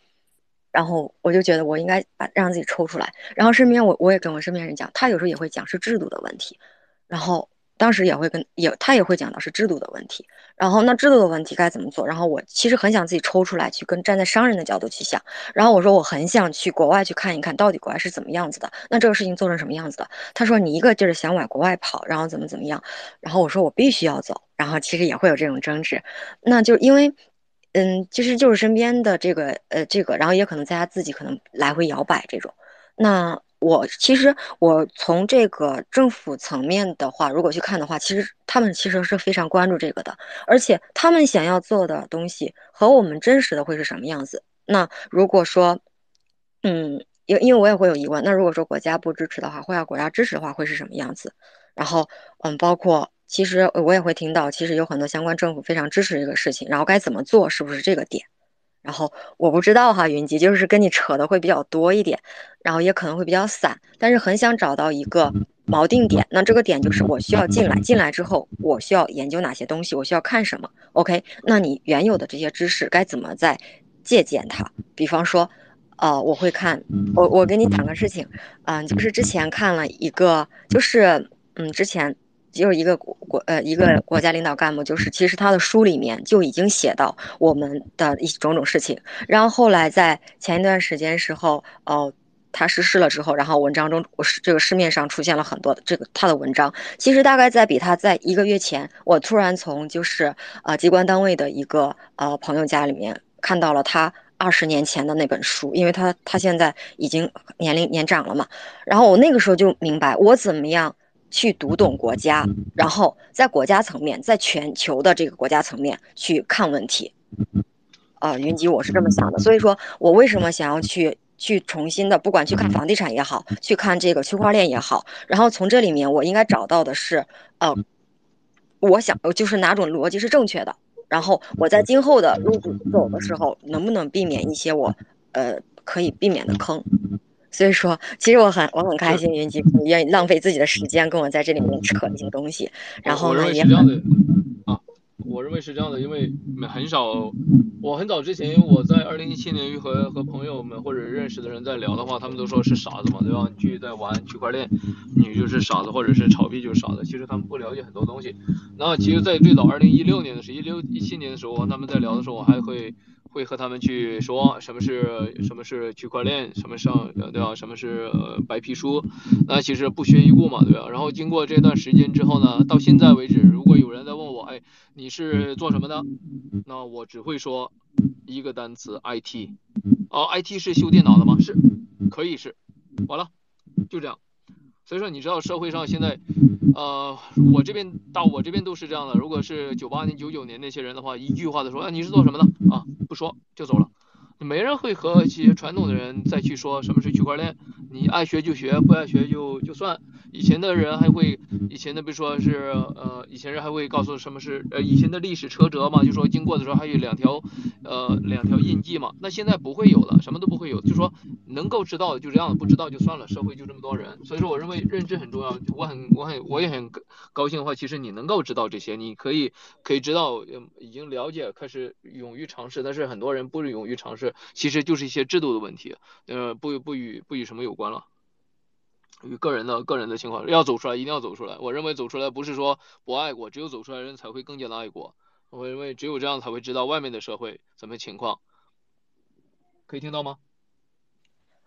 然后我就觉得我应该把让自己抽出来，然后身边我我也跟我身边人讲，他有时候也会讲是制度的问题，然后当时也会跟也他也会讲到是制度的问题，然后那制度的问题该怎么做？然后我其实很想自己抽出来去跟站在商人的角度去想，然后我说我很想去国外去看一看到底国外是怎么样子的，那这个事情做成什么样子的？他说你一个劲儿想往国外跑，然后怎么怎么样？然后我说我必须要走，然后其实也会有这种争执，那就因为。嗯，其实就是身边的这个呃这个，然后也可能在他自己可能来回摇摆这种。那我其实我从这个政府层面的话，如果去看的话，其实他们其实是非常关注这个的，而且他们想要做的东西和我们真实的会是什么样子？那如果说，嗯，因因为我也会有疑问，那如果说国家不支持的话，或要国家支持的话，会是什么样子？然后，嗯，包括。其实我也会听到，其实有很多相关政府非常支持这个事情，然后该怎么做，是不是这个点？然后我不知道哈，云集就是跟你扯的会比较多一点，然后也可能会比较散，但是很想找到一个锚定点。那这个点就是我需要进来，进来之后我需要研究哪些东西，我需要看什么？OK？那你原有的这些知识该怎么再借鉴它？比方说，呃，我会看。我我给你讲个事情，嗯，就是之前看了一个，就是嗯，之前就是一个国呃一个国家领导干部，就是其实他的书里面就已经写到我们的一种种事情。然后后来在前一段时间时候，哦。他实施了之后，然后文章中，我是这个市面上出现了很多这个他的文章。其实大概在比他在一个月前，我突然从就是呃机关单位的一个呃朋友家里面看到了他二十年前的那本书，因为他他现在已经年龄年长了嘛。然后我那个时候就明白，我怎么样去读懂国家，然后在国家层面，在全球的这个国家层面去看问题。啊，云集，我是这么想的。所以说我为什么想要去？去重新的，不管去看房地产也好，去看这个区块链也好，然后从这里面我应该找到的是，呃，我想就是哪种逻辑是正确的，然后我在今后的路走的时候，能不能避免一些我呃可以避免的坑？所以说，其实我很我很开心，云集不愿意浪费自己的时间跟我在这里面扯一些东西，然后呢也很。我认为是这样的，因为很少，我很早之前我在二零一七年和和朋友们或者认识的人在聊的话，他们都说是傻子嘛，对吧？你去在玩区块链，你就是傻子，或者是炒币就是傻子。其实他们不了解很多东西。那其实，在最早二零一六年的时候，一六一七年的时候，他们在聊的时候，我还会。会和他们去说什么是什么是区块链，什么上对吧？什么是白皮书？那其实不屑一顾嘛，对吧？然后经过这段时间之后呢，到现在为止，如果有人在问我，哎，你是做什么的？那我只会说一个单词：IT。哦，IT 是修电脑的吗？是，可以是。完了，就这样。所以说，你知道社会上现在，呃，我这边到我这边都是这样的。如果是九八年、九九年那些人的话，一句话的说，啊，你是做什么的啊？不说就走了。没人会和一些传统的人再去说什么是区块链，你爱学就学，不爱学就就算。以前的人还会，以前的比如说是呃，以前人还会告诉什么是呃以前的历史车辙嘛，就说经过的时候还有两条呃两条印记嘛。那现在不会有了，什么都不会有，就说能够知道就这样，不知道就算了。社会就这么多人，所以说我认为认知很重要。我很我很我也很高兴的话，其实你能够知道这些，你可以可以知道已经了解，开始勇于尝试。但是很多人不是勇于尝试。其实就是一些制度的问题，呃，不不与不与什么有关了，与个人的个人的情况要走出来，一定要走出来。我认为走出来不是说不爱国，只有走出来人才会更加的爱国。我认为只有这样才会知道外面的社会什么情况。可以听到吗？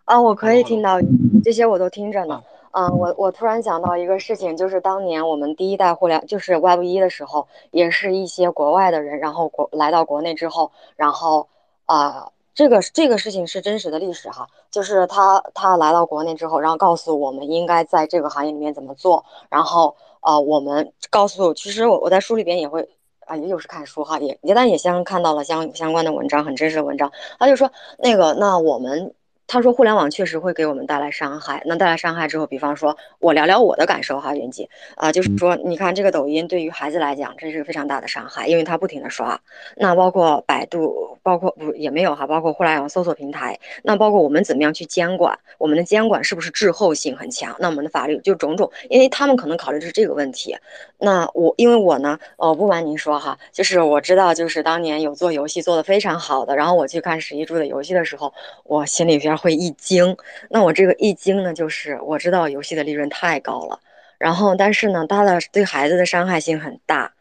啊，我可以听到，这些我都听着呢。啊，我我突然想到一个事情，就是当年我们第一代互联就是 Web 一的时候，也是一些国外的人，然后国来到国内之后，然后。啊，这个这个事情是真实的历史哈，就是他他来到国内之后，然后告诉我们应该在这个行业里面怎么做，然后呃，我们告诉，其实我我在书里边也会啊，也有时看书哈，也也但也相看到了相相关的文章，很真实的文章，他就说那个那我们。他说：“互联网确实会给我们带来伤害。那带来伤害之后，比方说，我聊聊我的感受哈，云姐啊，就是说，你看这个抖音对于孩子来讲，这是个非常大的伤害，因为他不停的刷。那包括百度，包括不也没有哈，包括互联网搜索平台。那包括我们怎么样去监管？我们的监管是不是滞后性很强？那我们的法律就种种，因为他们可能考虑的是这个问题。那我因为我呢，呃，不瞒您说哈，就是我知道，就是当年有做游戏做的非常好的，然后我去看史一柱的游戏的时候，我心里边。”会一惊，那我这个一惊呢，就是我知道游戏的利润太高了，然后但是呢，它的对孩子的伤害性很大，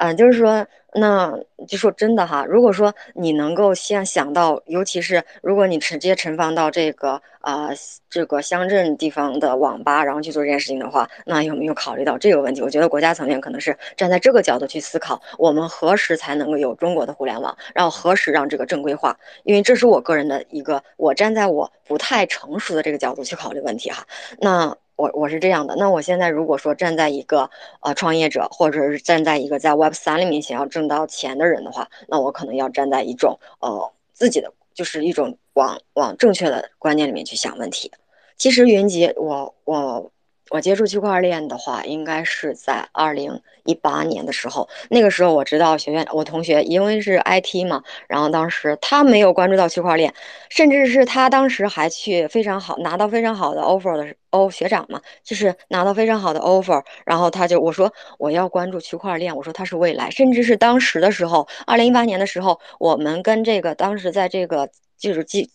嗯，就是说。那就说真的哈，如果说你能够先想到，尤其是如果你直接陈放到这个呃这个乡镇地方的网吧，然后去做这件事情的话，那有没有考虑到这个问题？我觉得国家层面可能是站在这个角度去思考，我们何时才能够有中国的互联网，然后何时让这个正规化？因为这是我个人的一个，我站在我不太成熟的这个角度去考虑问题哈。那。我我是这样的，那我现在如果说站在一个呃创业者，或者是站在一个在 Web 三里面想要挣到钱的人的话，那我可能要站在一种呃自己的，就是一种往往正确的观念里面去想问题。其实云集，我我。我接触区块链的话，应该是在二零一八年的时候。那个时候我知道学院，我同学因为是 IT 嘛，然后当时他没有关注到区块链，甚至是他当时还去非常好拿到非常好的 offer 的哦，学长嘛，就是拿到非常好的 offer，然后他就我说我要关注区块链，我说它是未来，甚至是当时的时候，二零一八年的时候，我们跟这个当时在这个就是记。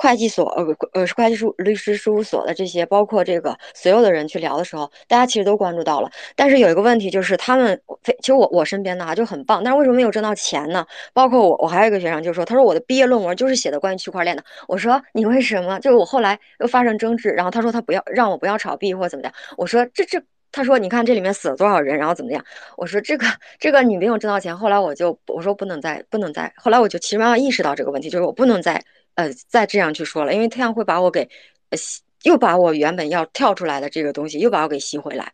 会计所呃呃会计事律师事务所的这些，包括这个所有的人去聊的时候，大家其实都关注到了。但是有一个问题就是，他们非其实我我身边的哈就很棒，但是为什么没有挣到钱呢？包括我我还有一个学生就说，他说我的毕业论文就是写的关于区块链的。我说你为什么？就是我后来又发生争执，然后他说他不要让我不要炒币或怎么的。我说这这。他说：“你看这里面死了多少人，然后怎么样？”我说：“这个这个你没有挣到钱。”后来我就我说不能再不能再。后来我就其实慢慢意识到这个问题，就是我不能再呃再这样去说了，因为太阳会把我给吸又把我原本要跳出来的这个东西又把我给吸回来。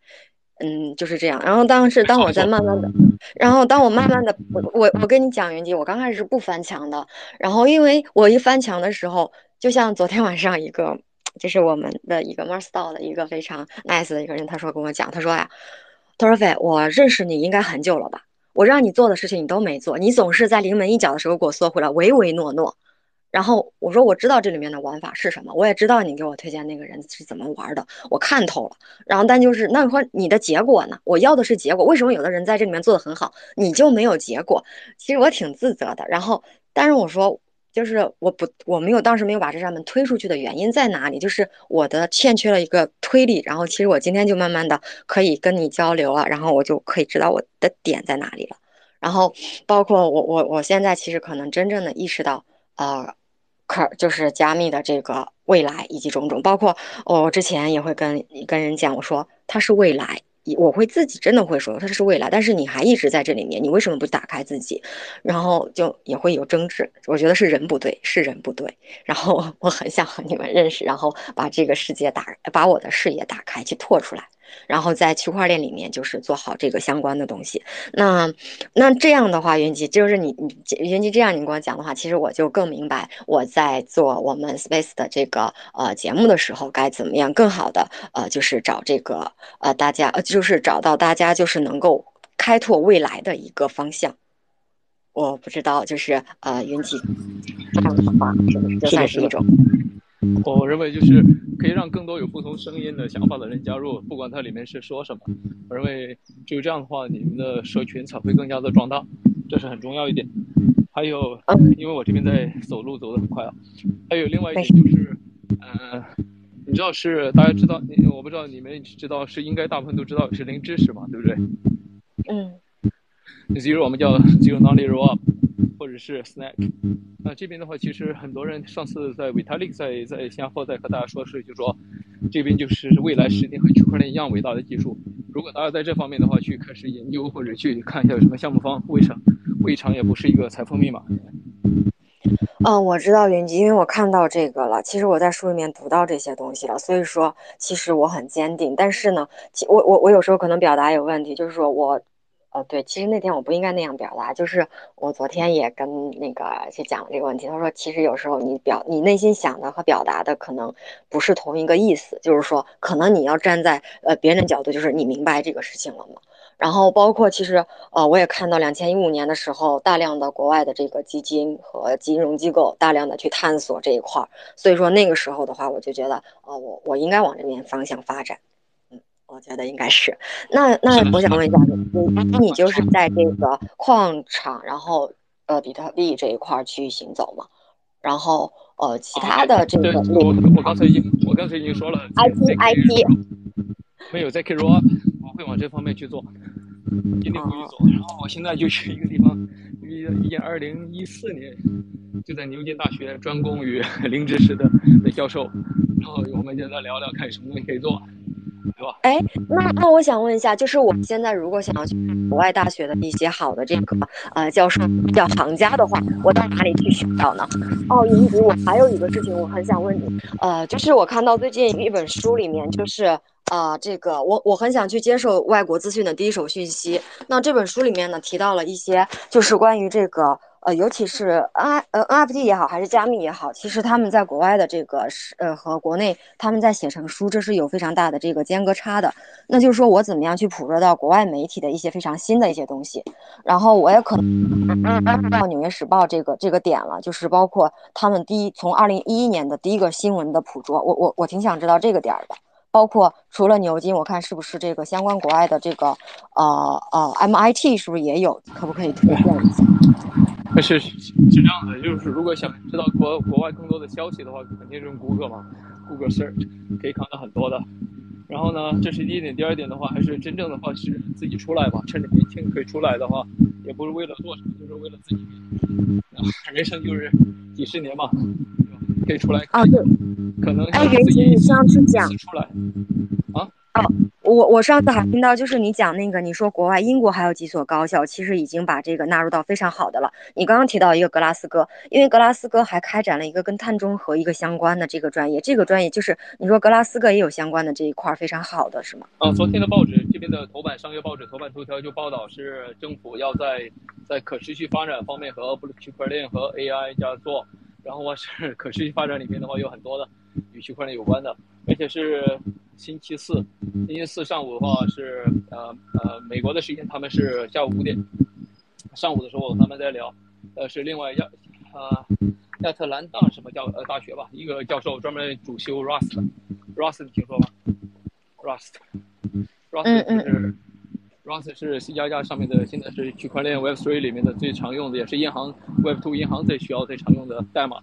嗯，就是这样。然后当时当我在慢慢的，然后当我慢慢的我我我跟你讲，云姬，我刚开始是不翻墙的。然后因为我一翻墙的时候，就像昨天晚上一个。就是我们的一个 m a r s t a 的一个非常 nice 的一个人，他说跟我讲，他说呀，他说飞，我认识你应该很久了吧？我让你做的事情你都没做，你总是在临门一脚的时候给我缩回来，唯唯诺诺。然后我说我知道这里面的玩法是什么，我也知道你给我推荐那个人是怎么玩的，我看透了。然后但就是那说你的结果呢？我要的是结果，为什么有的人在这里面做的很好，你就没有结果？其实我挺自责的。然后但是我说。就是我不我没有当时没有把这扇门推出去的原因在哪里？就是我的欠缺了一个推理。然后其实我今天就慢慢的可以跟你交流了，然后我就可以知道我的点在哪里了。然后包括我我我现在其实可能真正的意识到，呃，可就是加密的这个未来以及种种，包括我之前也会跟跟人讲，我说它是未来。我会自己真的会说，它是未来，但是你还一直在这里面，你为什么不打开自己？然后就也会有争执。我觉得是人不对，是人不对。然后 *laughs* 我很想和你们认识，然后把这个世界打，把我的视野打开，去拓出来。然后在区块链里面，就是做好这个相关的东西。那那这样的话，云集就是你你云集这样你跟我讲的话，其实我就更明白我在做我们 Space 的这个呃节目的时候，该怎么样更好的呃就是找这个呃大家呃就是找到大家就是能够开拓未来的一个方向。我不知道，就是呃云集这样的话是不是就算是一种？我认为就是可以让更多有不同声音的想法的人加入，不管它里面是说什么。我认为只有这样的话，你们的社群才会更加的壮大，这是很重要一点。还有，因为我这边在走路走得很快啊。还有另外一点就是，嗯，你知道是大家知道，我不知道你们知道是应该大部分都知道是零知识嘛，对不对？嗯。Zero 我们叫 Zero Knowledge Roll。或者是 Snack，那这边的话，其实很多人上次在 Vitalik 在在新加坡在和大家说是，就说这边就是未来十年和区块链一样伟大的技术。如果大家在这方面的话去开始研究或者去看一下有什么项目方，未尝未尝也不是一个财富密码。嗯，我知道云集，因为我看到这个了。其实我在书里面读到这些东西了，所以说其实我很坚定。但是呢，我我我有时候可能表达有问题，就是说我。哦，对，其实那天我不应该那样表达，就是我昨天也跟那个去讲了这个问题。他说，其实有时候你表你内心想的和表达的可能不是同一个意思，就是说，可能你要站在呃别人的角度，就是你明白这个事情了吗？然后包括其实呃，我也看到两千一五年的时候，大量的国外的这个基金和金融机构大量的去探索这一块儿，所以说那个时候的话，我就觉得，呃，我我应该往这边方向发展。我觉得应该是，那那我想问一下你，你就是在这个矿场，然后呃比特币这一块去行走嘛？然后呃其他的这个，我我刚才已经我刚才已经说了，IT IT 没有在 K 罗，我会往这方面去做，一定会去做。然后我现在就去一个地方，一一二零一四年就在牛津大学专攻于 *laughs* 零知识的的教授，然后我们就在聊聊看什么东西可以做。哎，那那我想问一下，就是我现在如果想要去国外大学的一些好的这个呃教授叫行家的话，我到哪里去寻找呢？哦，云迪，我还有一个事情我很想问你，呃，就是我看到最近一本书里面，就是啊，这个我我很想去接受外国资讯的第一手讯息。那这本书里面呢提到了一些，就是关于这个。呃，尤其是 N 呃 NFT 也好，还是加密也好，其实他们在国外的这个是呃和国内他们在写成书，这是有非常大的这个间隔差的。那就是说我怎么样去捕捉到国外媒体的一些非常新的一些东西，然后我也可能到《纽约时报》这个这个点了，就是包括他们第一从二零一一年的第一个新闻的捕捉，我我我挺想知道这个点儿的。包括除了牛津，我看是不是这个相关国外的这个呃呃 MIT 是不是也有？可不可以推荐一下？*laughs* 是是这样的，就是如果想知道国国外更多的消息的话，肯定是用谷歌嘛，，Google search 可以看到很多的。然后呢，这是第一点。第二点的话，还是真正的话是自己出来吧，趁着年轻可以出来的话，也不是为了做什么，就是为了自己。*laughs* 人生就是几十年嘛，可以出来。哦，对，可能哎，袁姐，你上次讲出来啊。哦，我我上次还听到，就是你讲那个，你说国外英国还有几所高校，其实已经把这个纳入到非常好的了。你刚刚提到一个格拉斯哥，因为格拉斯哥还开展了一个跟碳中和一个相关的这个专业，这个专业就是你说格拉斯哥也有相关的这一块非常好的是吗？啊，昨天的报纸这边的头版商业报纸头版头条就报道是政府要在在可持续发展方面和区块链和 AI 加做，然后话是 *laughs* 可持续发展里面的话有很多的与区块链有关的，而且是。星期四，星期四上午的话是呃呃美国的时间，他们是下午五点。上午的时候他们在聊，呃是另外亚啊亚特兰大什么教呃大学吧，一个教授专门主修 Rust，Rust 你听说吗？Rust，Rust 就是 Rust 是 C 加加上面的，现在是区块链 Web3 里面的最常用的，也是银行 Web2 银行最需要最常用的代码。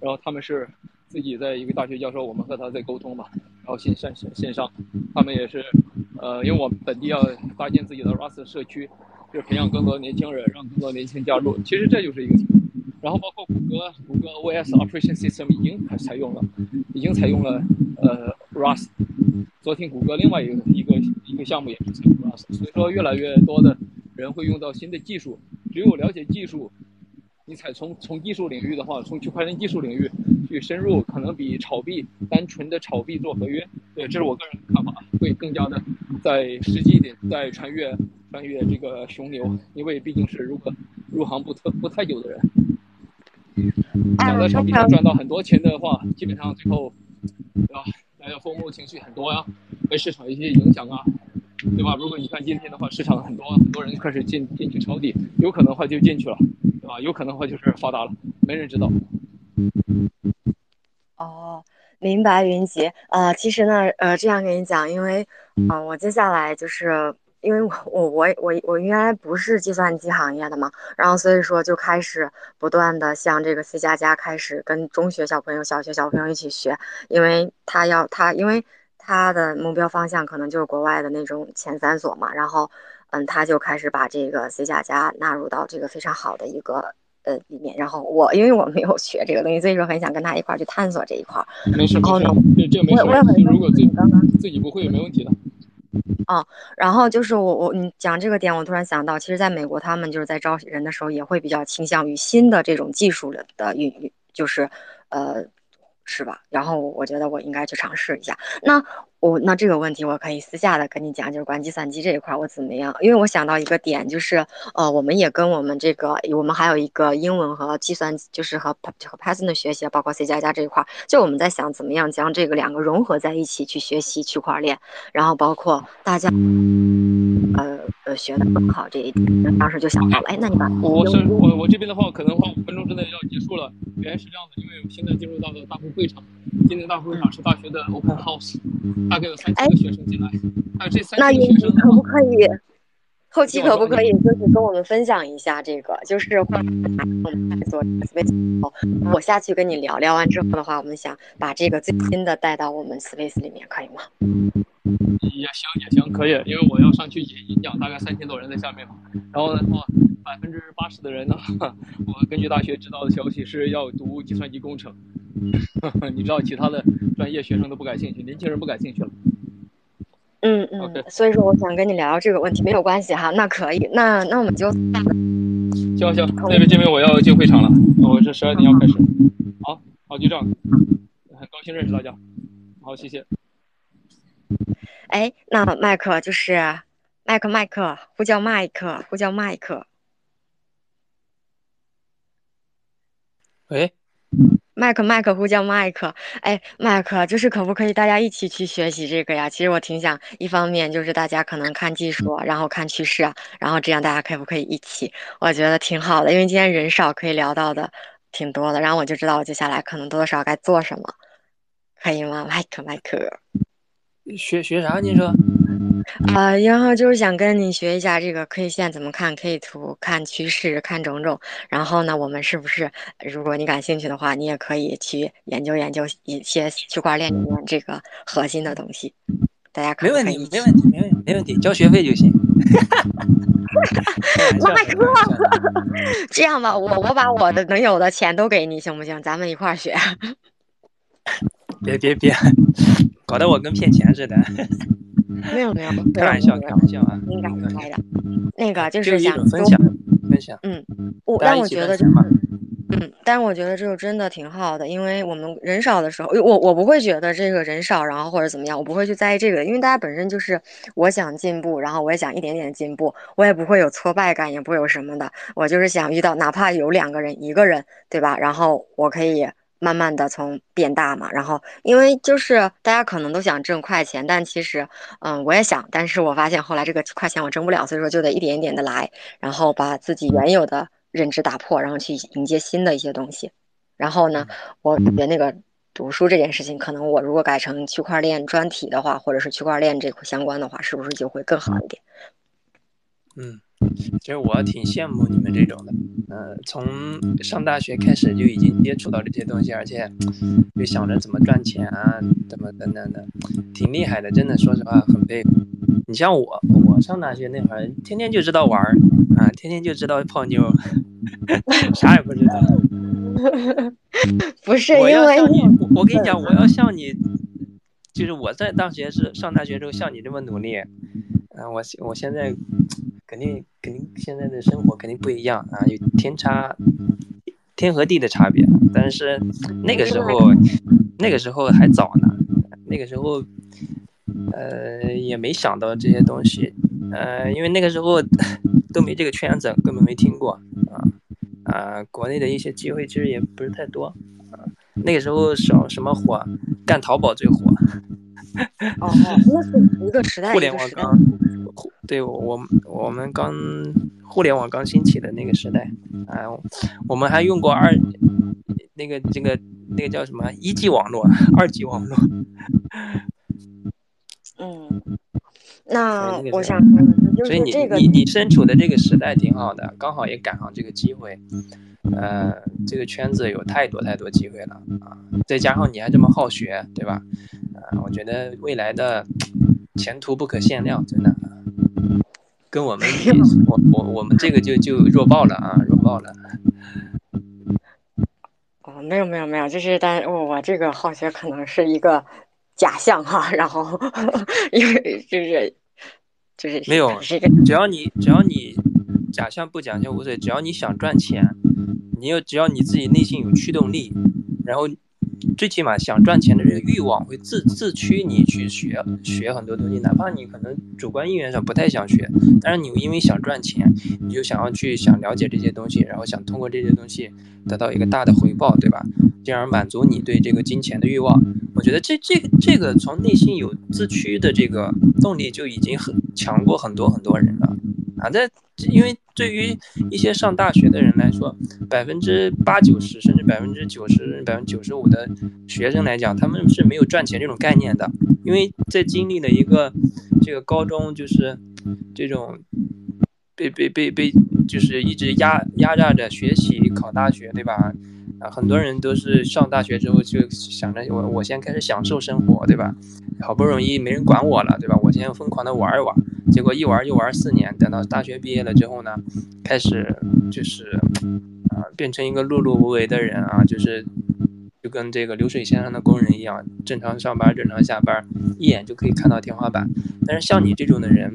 然后他们是自己在一个大学教授，我们和他在沟通嘛。然后线线线上，他们也是，呃，因为我们本地要搭建自己的 Rust 社区，就是培养更多年轻人，让更多年轻人加入。其实这就是一个，然后包括谷歌，谷歌 OS Operation System 已经采用了，已经采用了呃 Rust。昨天谷歌另外一个一个一个项目也是采用 Rust，所以说越来越多的人会用到新的技术。只有了解技术，你才从从技术领域的话，从区块链技术领域。去深入可能比炒币单纯的炒币做合约，对，这是我个人看法，会更加的在实际一点，在穿越穿越这个熊牛，因为毕竟是如果入行不特不太久的人，想在炒币上赚到很多钱的话，基本上最后，对吧？大家风波情绪很多呀，被市场一些影响啊，对吧？如果你看今天的话，市场很多很多人开始进进去抄底，有可能的话就进去了，对吧？有可能的话就是发达了，没人知道。哦，明白，云杰。呃，其实呢，呃，这样跟你讲，因为，嗯，我接下来就是，因为我我我我我原来不是计算机行业的嘛，然后所以说就开始不断的向这个 C 加加开始跟中学小朋友、小学小朋友一起学，因为他要他，因为他的目标方向可能就是国外的那种前三所嘛，然后，嗯，他就开始把这个 C 加加纳入到这个非常好的一个。呃，里面，然后我因为我没有学这个东西，所以说很想跟他一块儿去探索这一块儿。没事，然后呢，这这没事。我也很如果自己刚刚自己不会也没问题的。啊，然后就是我我你讲这个点，我突然想到，其实在美国他们就是在招人的时候也会比较倾向于新的这种技术的的运运，就是呃。是吧？然后我觉得我应该去尝试一下。那我那这个问题我可以私下的跟你讲，就是关于计算机这一块我怎么样？因为我想到一个点，就是呃，我们也跟我们这个，我们还有一个英文和计算，就是和和 Python 的学习，包括 C 加加这一块，就我们在想怎么样将这个两个融合在一起去学习区块链，然后包括大家。呃呃，学的很好这一点，当时就想到了，哎，那你把我是我我这边的话，可能话五分钟之内要结束了。原来是这样的，因为我现在进入到了大会会场，今天大会会场是大学的 open house，大概有三千个学生进来，还有这三千个学生可不可以？后期可不可以就是跟我们分享一下这个？就是我们做 space，我下去跟你聊聊完之后的话，我们想把这个最新的带到我们 space 里面，可以吗？也行也行，可以，因为我要上去演演讲，大概三千多人在下面嘛。然后的话，百分之八十的人呢，*laughs* 我根据大学知道的消息是要读计算机工程。*laughs* 你知道，其他的专业学生都不感兴趣，年轻人不感兴趣了。嗯嗯，所以说我想跟你聊聊这个问题，没有关系哈，那可以，那那我们就行行，那边这边我要进会场了，我是十二点要开始，好，好就这样，很高兴认识大家，好谢谢。哎，那麦克就是麦克麦克，呼叫麦克，呼叫麦克，喂。麦克麦克呼叫麦克，哎，麦克就是可不可以大家一起去学习这个呀？其实我挺想，一方面就是大家可能看技术，然后看趋势，然后这样大家可不可以一起？我觉得挺好的，因为今天人少，可以聊到的挺多的。然后我就知道我接下来可能多多少该做什么，可以吗？麦克麦克，学学啥？你说？啊、然后就是想跟你学一下这个 K 线怎么看 K 图、看趋势、看种种。然后呢，我们是不是，如果你感兴趣的话，你也可以去研究研究一些区块链里面这个核心的东西。大家可没问题，没问题，没问题，没问题，交学费就行。*laughs* 开玩笑的开玩笑的这样吧，我我把我的能有的钱都给你，行不行？咱们一块儿学。别别别，搞得我跟骗钱似的。没有没有，开玩笑，开玩笑啊。应该应该的。那个就就是想分享，分享。嗯我但我觉得嗯，但是我觉得这个真的挺好的，因为我们人少的时候，我我不会觉得这个人少，然后或者怎么样，我不会去在意这个，因为大家本身就是我想进步，然后我也想一点点进步，我也不会有挫败感，也不会有什么的，我就是想遇到哪怕有两个人、一个人，对吧？然后我可以慢慢的从变大嘛，然后因为就是大家可能都想挣快钱，但其实嗯我也想，但是我发现后来这个快钱我挣不了，所以说就得一点一点的来，然后把自己原有的认知打破，然后去迎接新的一些东西。然后呢，我觉得那个读书这件事情，可能我如果改成区块链专题的话，或者是区块链这块相关的话，是不是就会更好一点？嗯，其实我挺羡慕你们这种的，呃，从上大学开始就已经接触到这些东西，而且就想着怎么赚钱啊，怎么等等的，挺厉害的，真的，说实话很佩服。你像我，我上大学那会儿，天天就知道玩儿啊，天天就知道泡妞，*laughs* 啥也不知道。*laughs* 不是我因为要像你，我我跟你讲，我要像你，*laughs* 就是我在大学是上大学之后像你这么努力，嗯、我我现在肯定肯定现在的生活肯定不一样啊，有天差天和地的差别。但是那个时候那个时候还早呢，那个时候呃也没想到这些东西，呃，因为那个时候 *laughs* 都没这个圈子，根本没听过啊啊，国内的一些机会其实也不是太多。那个时候什什么火，干淘宝最火，哦，那是一个时代，互联网刚，对我我们刚互联网刚兴起的那个时代，啊，我们还用过二那个这个那个叫什么一 G 网络、二 G 网络，嗯。那我想说的是，就所以你是这个你你身处的这个时代挺好的，刚好也赶上这个机会，呃，这个圈子有太多太多机会了啊，再加上你还这么好学，对吧？啊，我觉得未来的前途不可限量，真的。跟我们比，*laughs* 我我我们这个就就弱爆了啊，弱爆了。哦，没有没有没有，就是但我我这个好学可能是一个假象哈，然后因为就是就是没有只要你只要你假象不假象无所谓，只要你想赚钱，你有只要你自己内心有驱动力，然后最起码想赚钱的这个欲望会自自驱你去学学很多东西，哪怕你可能主观意愿上不太想学，但是你因为想赚钱，你就想要去想了解这些东西，然后想通过这些东西得到一个大的回报，对吧？进而满足你对这个金钱的欲望。我觉得这这个这个从内心有自驱的这个动力就已经很强过很多很多人了啊！在因为对于一些上大学的人来说，百分之八九十甚至百分之九十、百分之九十五的学生来讲，他们是没有赚钱这种概念的，因为在经历了一个这个高中就是这种被被被被就是一直压压榨着学习考大学，对吧？啊，很多人都是上大学之后就想着我我先开始享受生活，对吧？好不容易没人管我了，对吧？我先疯狂的玩一玩，结果一玩就玩四年，等到大学毕业了之后呢，开始就是啊、变成一个碌碌无为的人啊，就是就跟这个流水线上的工人一样，正常上班，正常下班，一眼就可以看到天花板。但是像你这种的人，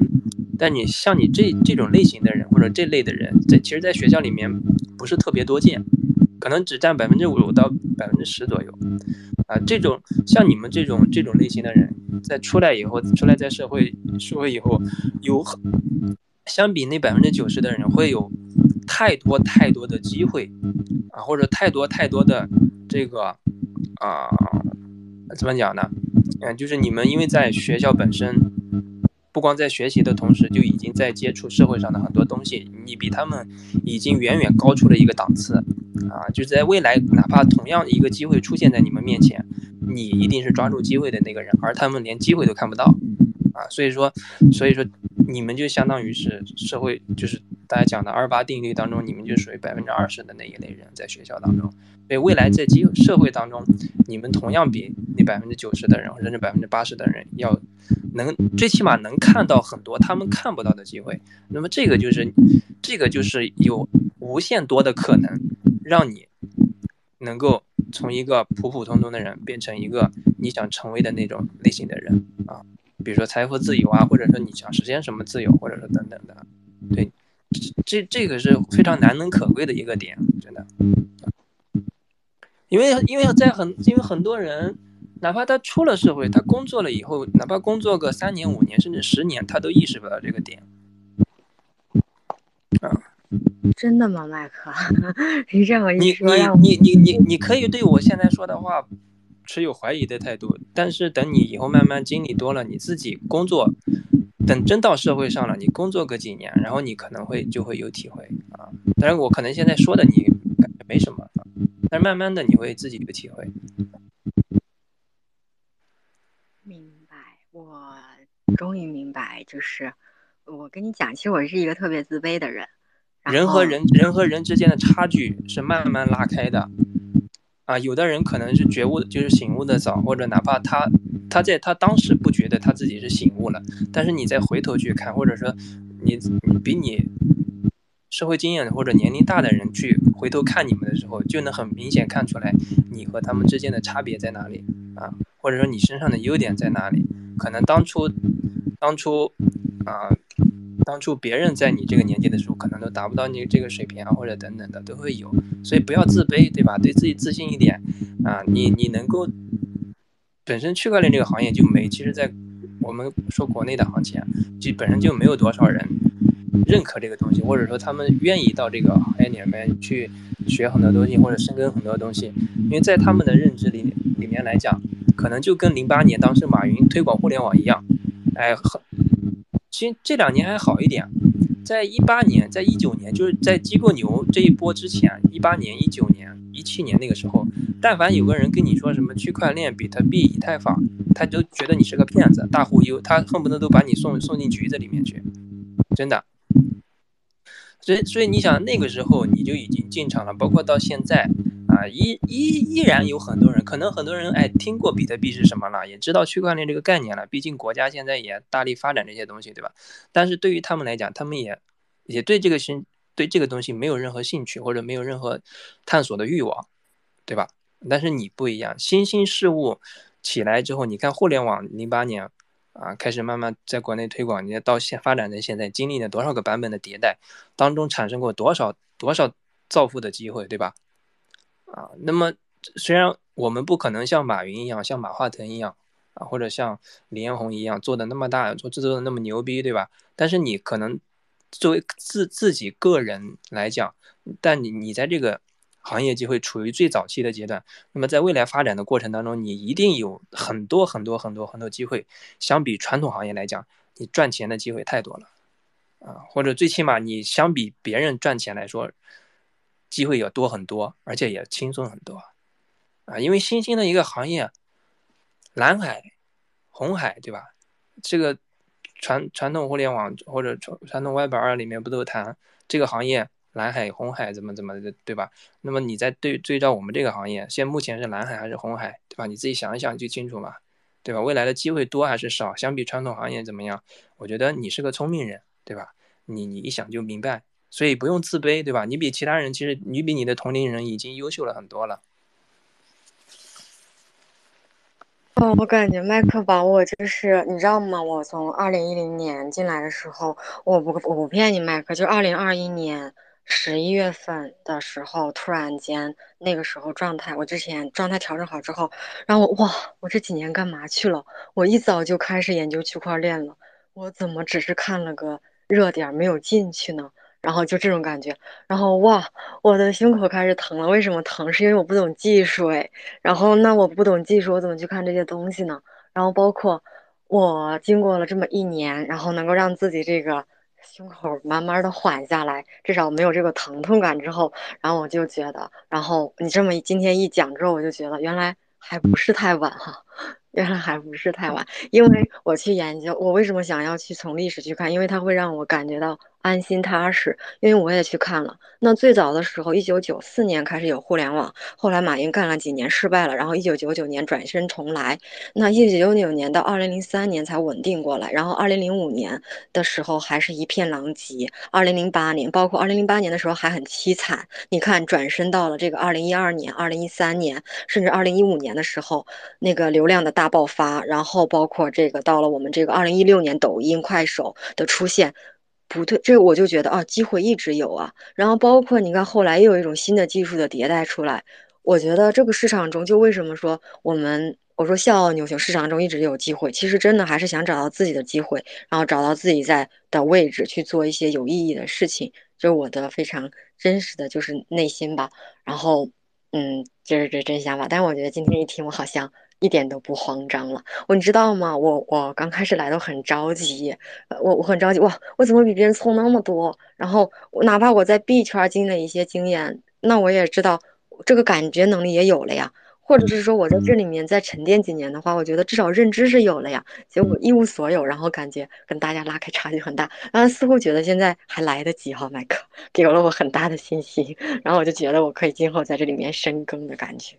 但你像你这这种类型的人或者这类的人，在其实，在学校里面不是特别多见，可能只占百分之五到百分之十左右。啊，这种像你们这种这种类型的人，在出来以后，出来在社会社会以后，有很相比那百分之九十的人，会有太多太多的机会啊，或者太多太多的这个啊，怎么讲呢？嗯，就是你们因为在学校本身，不光在学习的同时，就已经在接触社会上的很多东西，你比他们已经远远高出了一个档次啊！就是在未来，哪怕同样一个机会出现在你们面前，你一定是抓住机会的那个人，而他们连机会都看不到啊，所以说，所以说你们就相当于是社会，就是大家讲的二八定律当中，你们就属于百分之二十的那一类人，在学校当中。所以未来在机社会当中，你们同样比那百分之九十的人，甚至百分之八十的人要能，最起码能看到很多他们看不到的机会。那么这个就是，这个就是有无限多的可能，让你能够从一个普普通通的人变成一个你想成为的那种类型的人啊。比如说财富自由啊，或者说你想实现什么自由，或者说等等的，对，这这个是非常难能可贵的一个点，真的。因为因为在很因为很多人，哪怕他出了社会，他工作了以后，哪怕工作个三年五年甚至十年，他都意识不到这个点。啊，真的吗，麦克？*laughs* 你这么一说，你你你你你可以对我现在说的话持有怀疑的态度，但是等你以后慢慢经历多了，你自己工作，等真到社会上了，你工作个几年，然后你可能会就会有体会啊。当然，我可能现在说的你感觉没什么。但是慢慢的你会自己有体会。明白，我终于明白，就是我跟你讲，其实我是一个特别自卑的人。人和人人和人之间的差距是慢慢拉开的。啊，有的人可能是觉悟，就是醒悟的早，或者哪怕他他在他当时不觉得他自己是醒悟了，但是你再回头去看，或者说你你比你。社会经验或者年龄大的人去回头看你们的时候，就能很明显看出来你和他们之间的差别在哪里啊，或者说你身上的优点在哪里？可能当初，当初，啊，当初别人在你这个年纪的时候，可能都达不到你这个水平啊，或者等等的都会有，所以不要自卑，对吧？对自己自信一点啊，你你能够，本身区块链这个行业就没，其实在我们说国内的行情，就本身就没有多少人。认可这个东西，或者说他们愿意到这个行业里面去学很多东西，或者深耕很多东西，因为在他们的认知里里面来讲，可能就跟零八年当时马云推广互联网一样，哎，很，其实这两年还好一点，在一八年，在一九年，就是在机构牛这一波之前，一八年、一九年、一七年那个时候，但凡有个人跟你说什么区块链、比特币、以太坊，他就觉得你是个骗子、大忽悠，他恨不得都把你送送进局子里面去，真的。所以，所以你想那个时候你就已经进场了，包括到现在啊，依依依然有很多人，可能很多人哎听过比特币是什么了，也知道区块链这个概念了。毕竟国家现在也大力发展这些东西，对吧？但是对于他们来讲，他们也也对这个兴对这个东西没有任何兴趣，或者没有任何探索的欲望，对吧？但是你不一样，新兴事物起来之后，你看互联网零八年。啊，开始慢慢在国内推广，你到现发展的现在，经历了多少个版本的迭代，当中产生过多少多少造富的机会，对吧？啊，那么虽然我们不可能像马云一样，像马化腾一样，啊，或者像李彦宏一样做的那么大，做制作的那么牛逼，对吧？但是你可能作为自自己个人来讲，但你你在这个。行业机会处于最早期的阶段，那么在未来发展的过程当中，你一定有很多很多很多很多机会。相比传统行业来讲，你赚钱的机会太多了，啊，或者最起码你相比别人赚钱来说，机会要多很多，而且也轻松很多，啊，因为新兴的一个行业，蓝海、红海，对吧？这个传传统互联网或者传传统 Web 二里面不都谈这个行业？蓝海、红海怎么怎么的，对吧？那么你在对对照我们这个行业，现目前是蓝海还是红海，对吧？你自己想一想就清楚嘛，对吧？未来的机会多还是少？相比传统行业怎么样？我觉得你是个聪明人，对吧？你你一想就明白，所以不用自卑，对吧？你比其他人，其实你比你的同龄人已经优秀了很多了。哦，我感觉麦克把我就是，你知道吗？我从二零一零年进来的时候，我不我不骗你，麦克，就二零二一年。十一月份的时候，突然间那个时候状态，我之前状态调整好之后，然后我哇，我这几年干嘛去了？我一早就开始研究区块链了，我怎么只是看了个热点没有进去呢？然后就这种感觉，然后哇，我的胸口开始疼了。为什么疼？是因为我不懂技术哎。然后那我不懂技术，我怎么去看这些东西呢？然后包括我经过了这么一年，然后能够让自己这个。胸口慢慢的缓下来，至少没有这个疼痛感之后，然后我就觉得，然后你这么今天一讲之后，我就觉得原来还不是太晚哈，*laughs* 原来还不是太晚，因为我去研究，我为什么想要去从历史去看，因为它会让我感觉到。安心踏实，因为我也去看了。那最早的时候，一九九四年开始有互联网，后来马云干了几年失败了，然后一九九九年转身重来。那一九九九年到二零零三年才稳定过来，然后二零零五年的时候还是一片狼藉，二零零八年包括二零零八年的时候还很凄惨。你看，转身到了这个二零一二年、二零一三年，甚至二零一五年的时候，那个流量的大爆发，然后包括这个到了我们这个二零一六年，抖音、快手的出现。不对，这我就觉得啊，机会一直有啊。然后包括你看，后来又有一种新的技术的迭代出来，我觉得这个市场中，就为什么说我们我说笑傲牛熊市场中一直有机会，其实真的还是想找到自己的机会，然后找到自己在的位置去做一些有意义的事情，这是我的非常真实的就是内心吧。然后，嗯，这是这真想法。但是我觉得今天一听，我好像。一点都不慌张了，我你知道吗？我我刚开始来都很着急，我我很着急哇！我怎么比别人聪那么多？然后哪怕我在 B 圈积累一些经验，那我也知道这个感觉能力也有了呀。或者是说我在这里面再沉淀几年的话，我觉得至少认知是有了呀。结果一无所有，然后感觉跟大家拉开差距很大，然后似乎觉得现在还来得及哈，麦克 *laughs* 给了我很大的信心，*laughs* 然后我就觉得我可以今后在这里面深耕的感觉。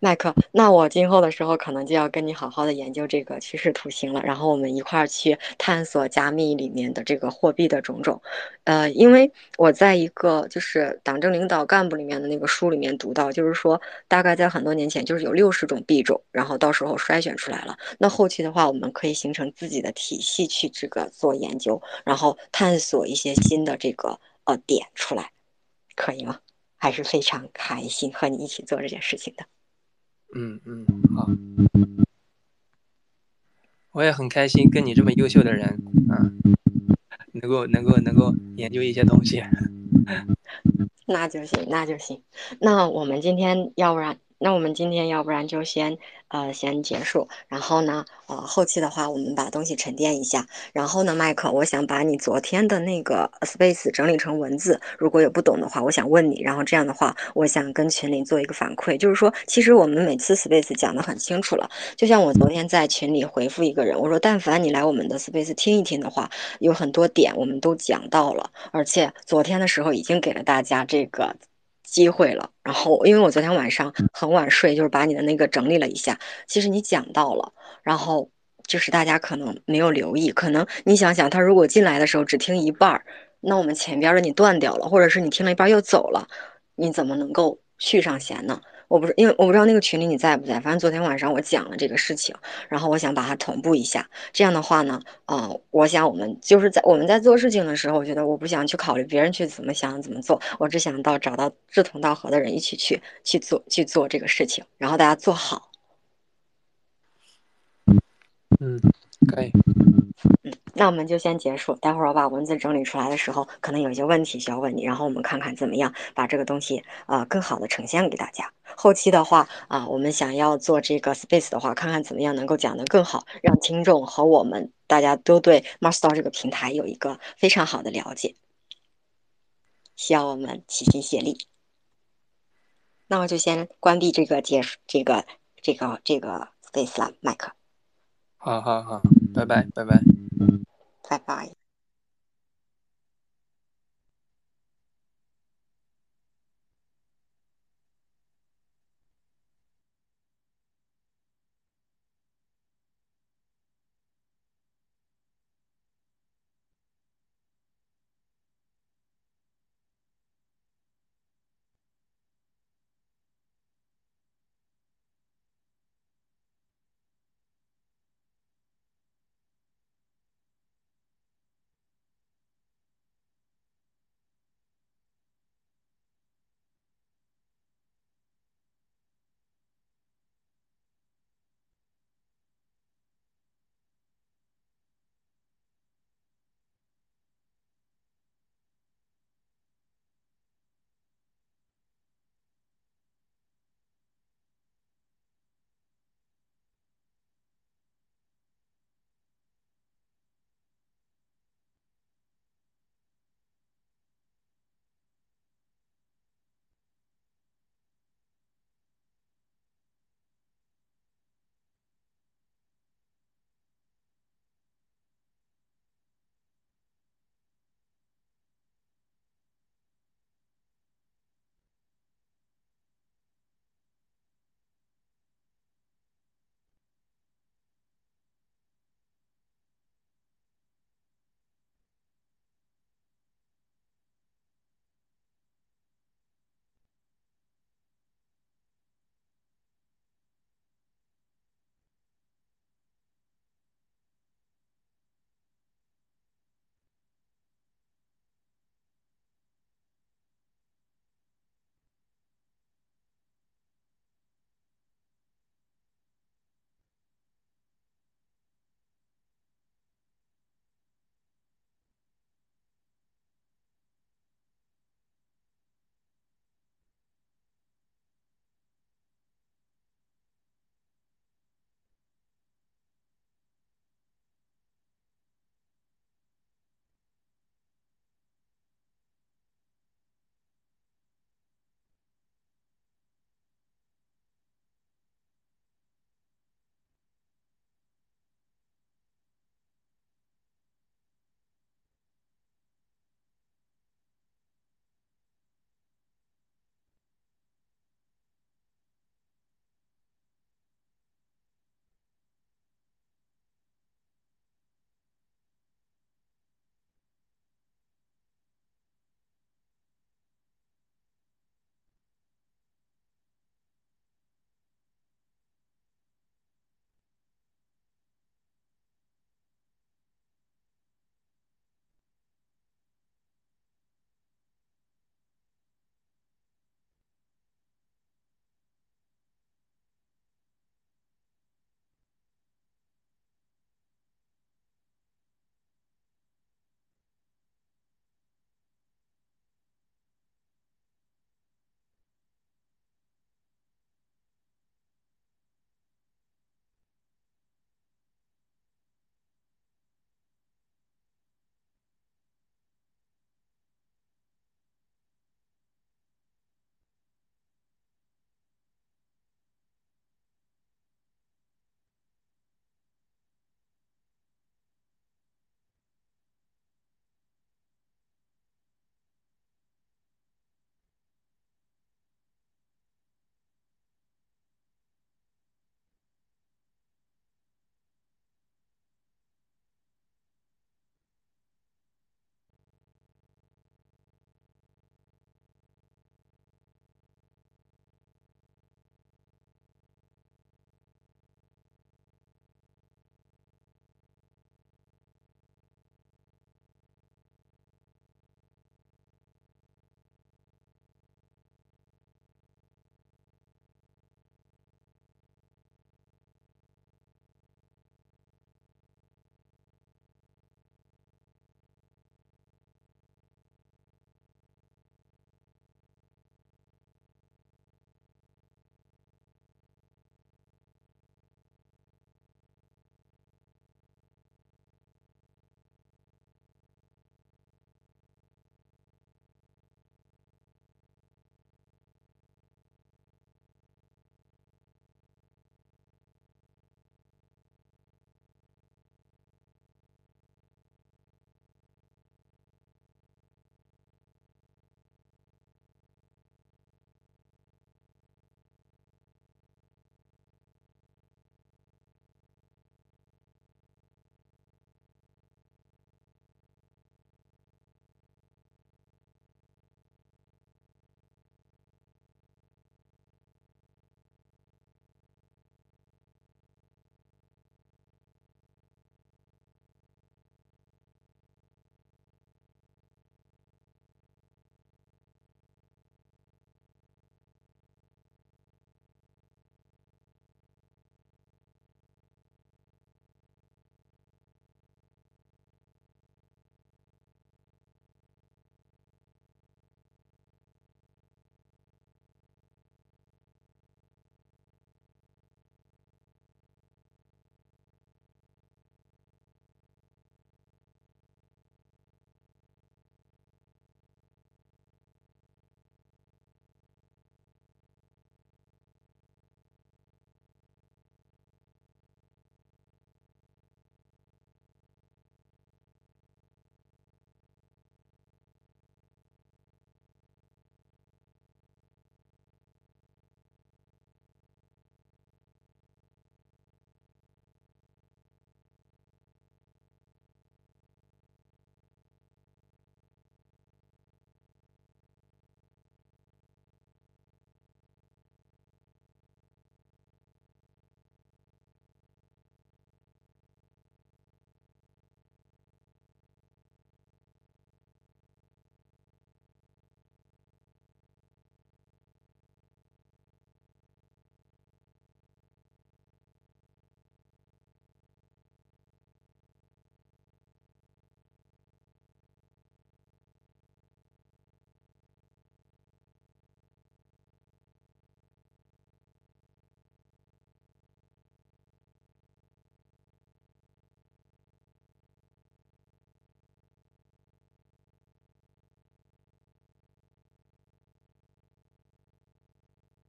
麦克，那我今后的时候可能就要跟你好好的研究这个趋势图形了，然后我们一块儿去探索加密里面的这个货币的种种。呃，因为我在一个就是党政领导干部里面的那个书里面读到，就是说大概在很多年前就是有六十种币种，然后到时候筛选出来了。那后期的话，我们可以形成自己的体系去这个做研究，然后探索一些新的这个呃点出来，可以吗？还是非常开心和你一起做这件事情的。嗯嗯，好，我也很开心跟你这么优秀的人啊，能够能够能够研究一些东西，*laughs* 那就行，那就行，那我们今天要不然。那我们今天要不然就先呃先结束，然后呢呃后期的话我们把东西沉淀一下，然后呢麦克，我想把你昨天的那个 space 整理成文字，如果有不懂的话，我想问你，然后这样的话，我想跟群里做一个反馈，就是说其实我们每次 space 讲的很清楚了，就像我昨天在群里回复一个人，我说但凡你来我们的 space 听一听的话，有很多点我们都讲到了，而且昨天的时候已经给了大家这个。机会了，然后因为我昨天晚上很晚睡，就是把你的那个整理了一下。其实你讲到了，然后就是大家可能没有留意，可能你想想，他如果进来的时候只听一半儿，那我们前边的你断掉了，或者是你听了一半又走了，你怎么能够续上弦呢？我不是因为我不知道那个群里你在不在，反正昨天晚上我讲了这个事情，然后我想把它同步一下。这样的话呢，呃，我想我们就是在我们在做事情的时候，我觉得我不想去考虑别人去怎么想怎么做，我只想到找到志同道合的人一起去去做去做这个事情，然后大家做好。嗯，可以。那我们就先结束。待会儿我把文字整理出来的时候，可能有一些问题需要问你，然后我们看看怎么样把这个东西啊更好的呈现给大家。后期的话啊，我们想要做这个 space 的话，看看怎么样能够讲得更好，让听众和我们大家都对 Master 这个平台有一个非常好的了解。需要我们齐心协力。那我就先关闭这个结束这个这个这个 space 了，麦克。好好好，拜拜拜拜，拜拜。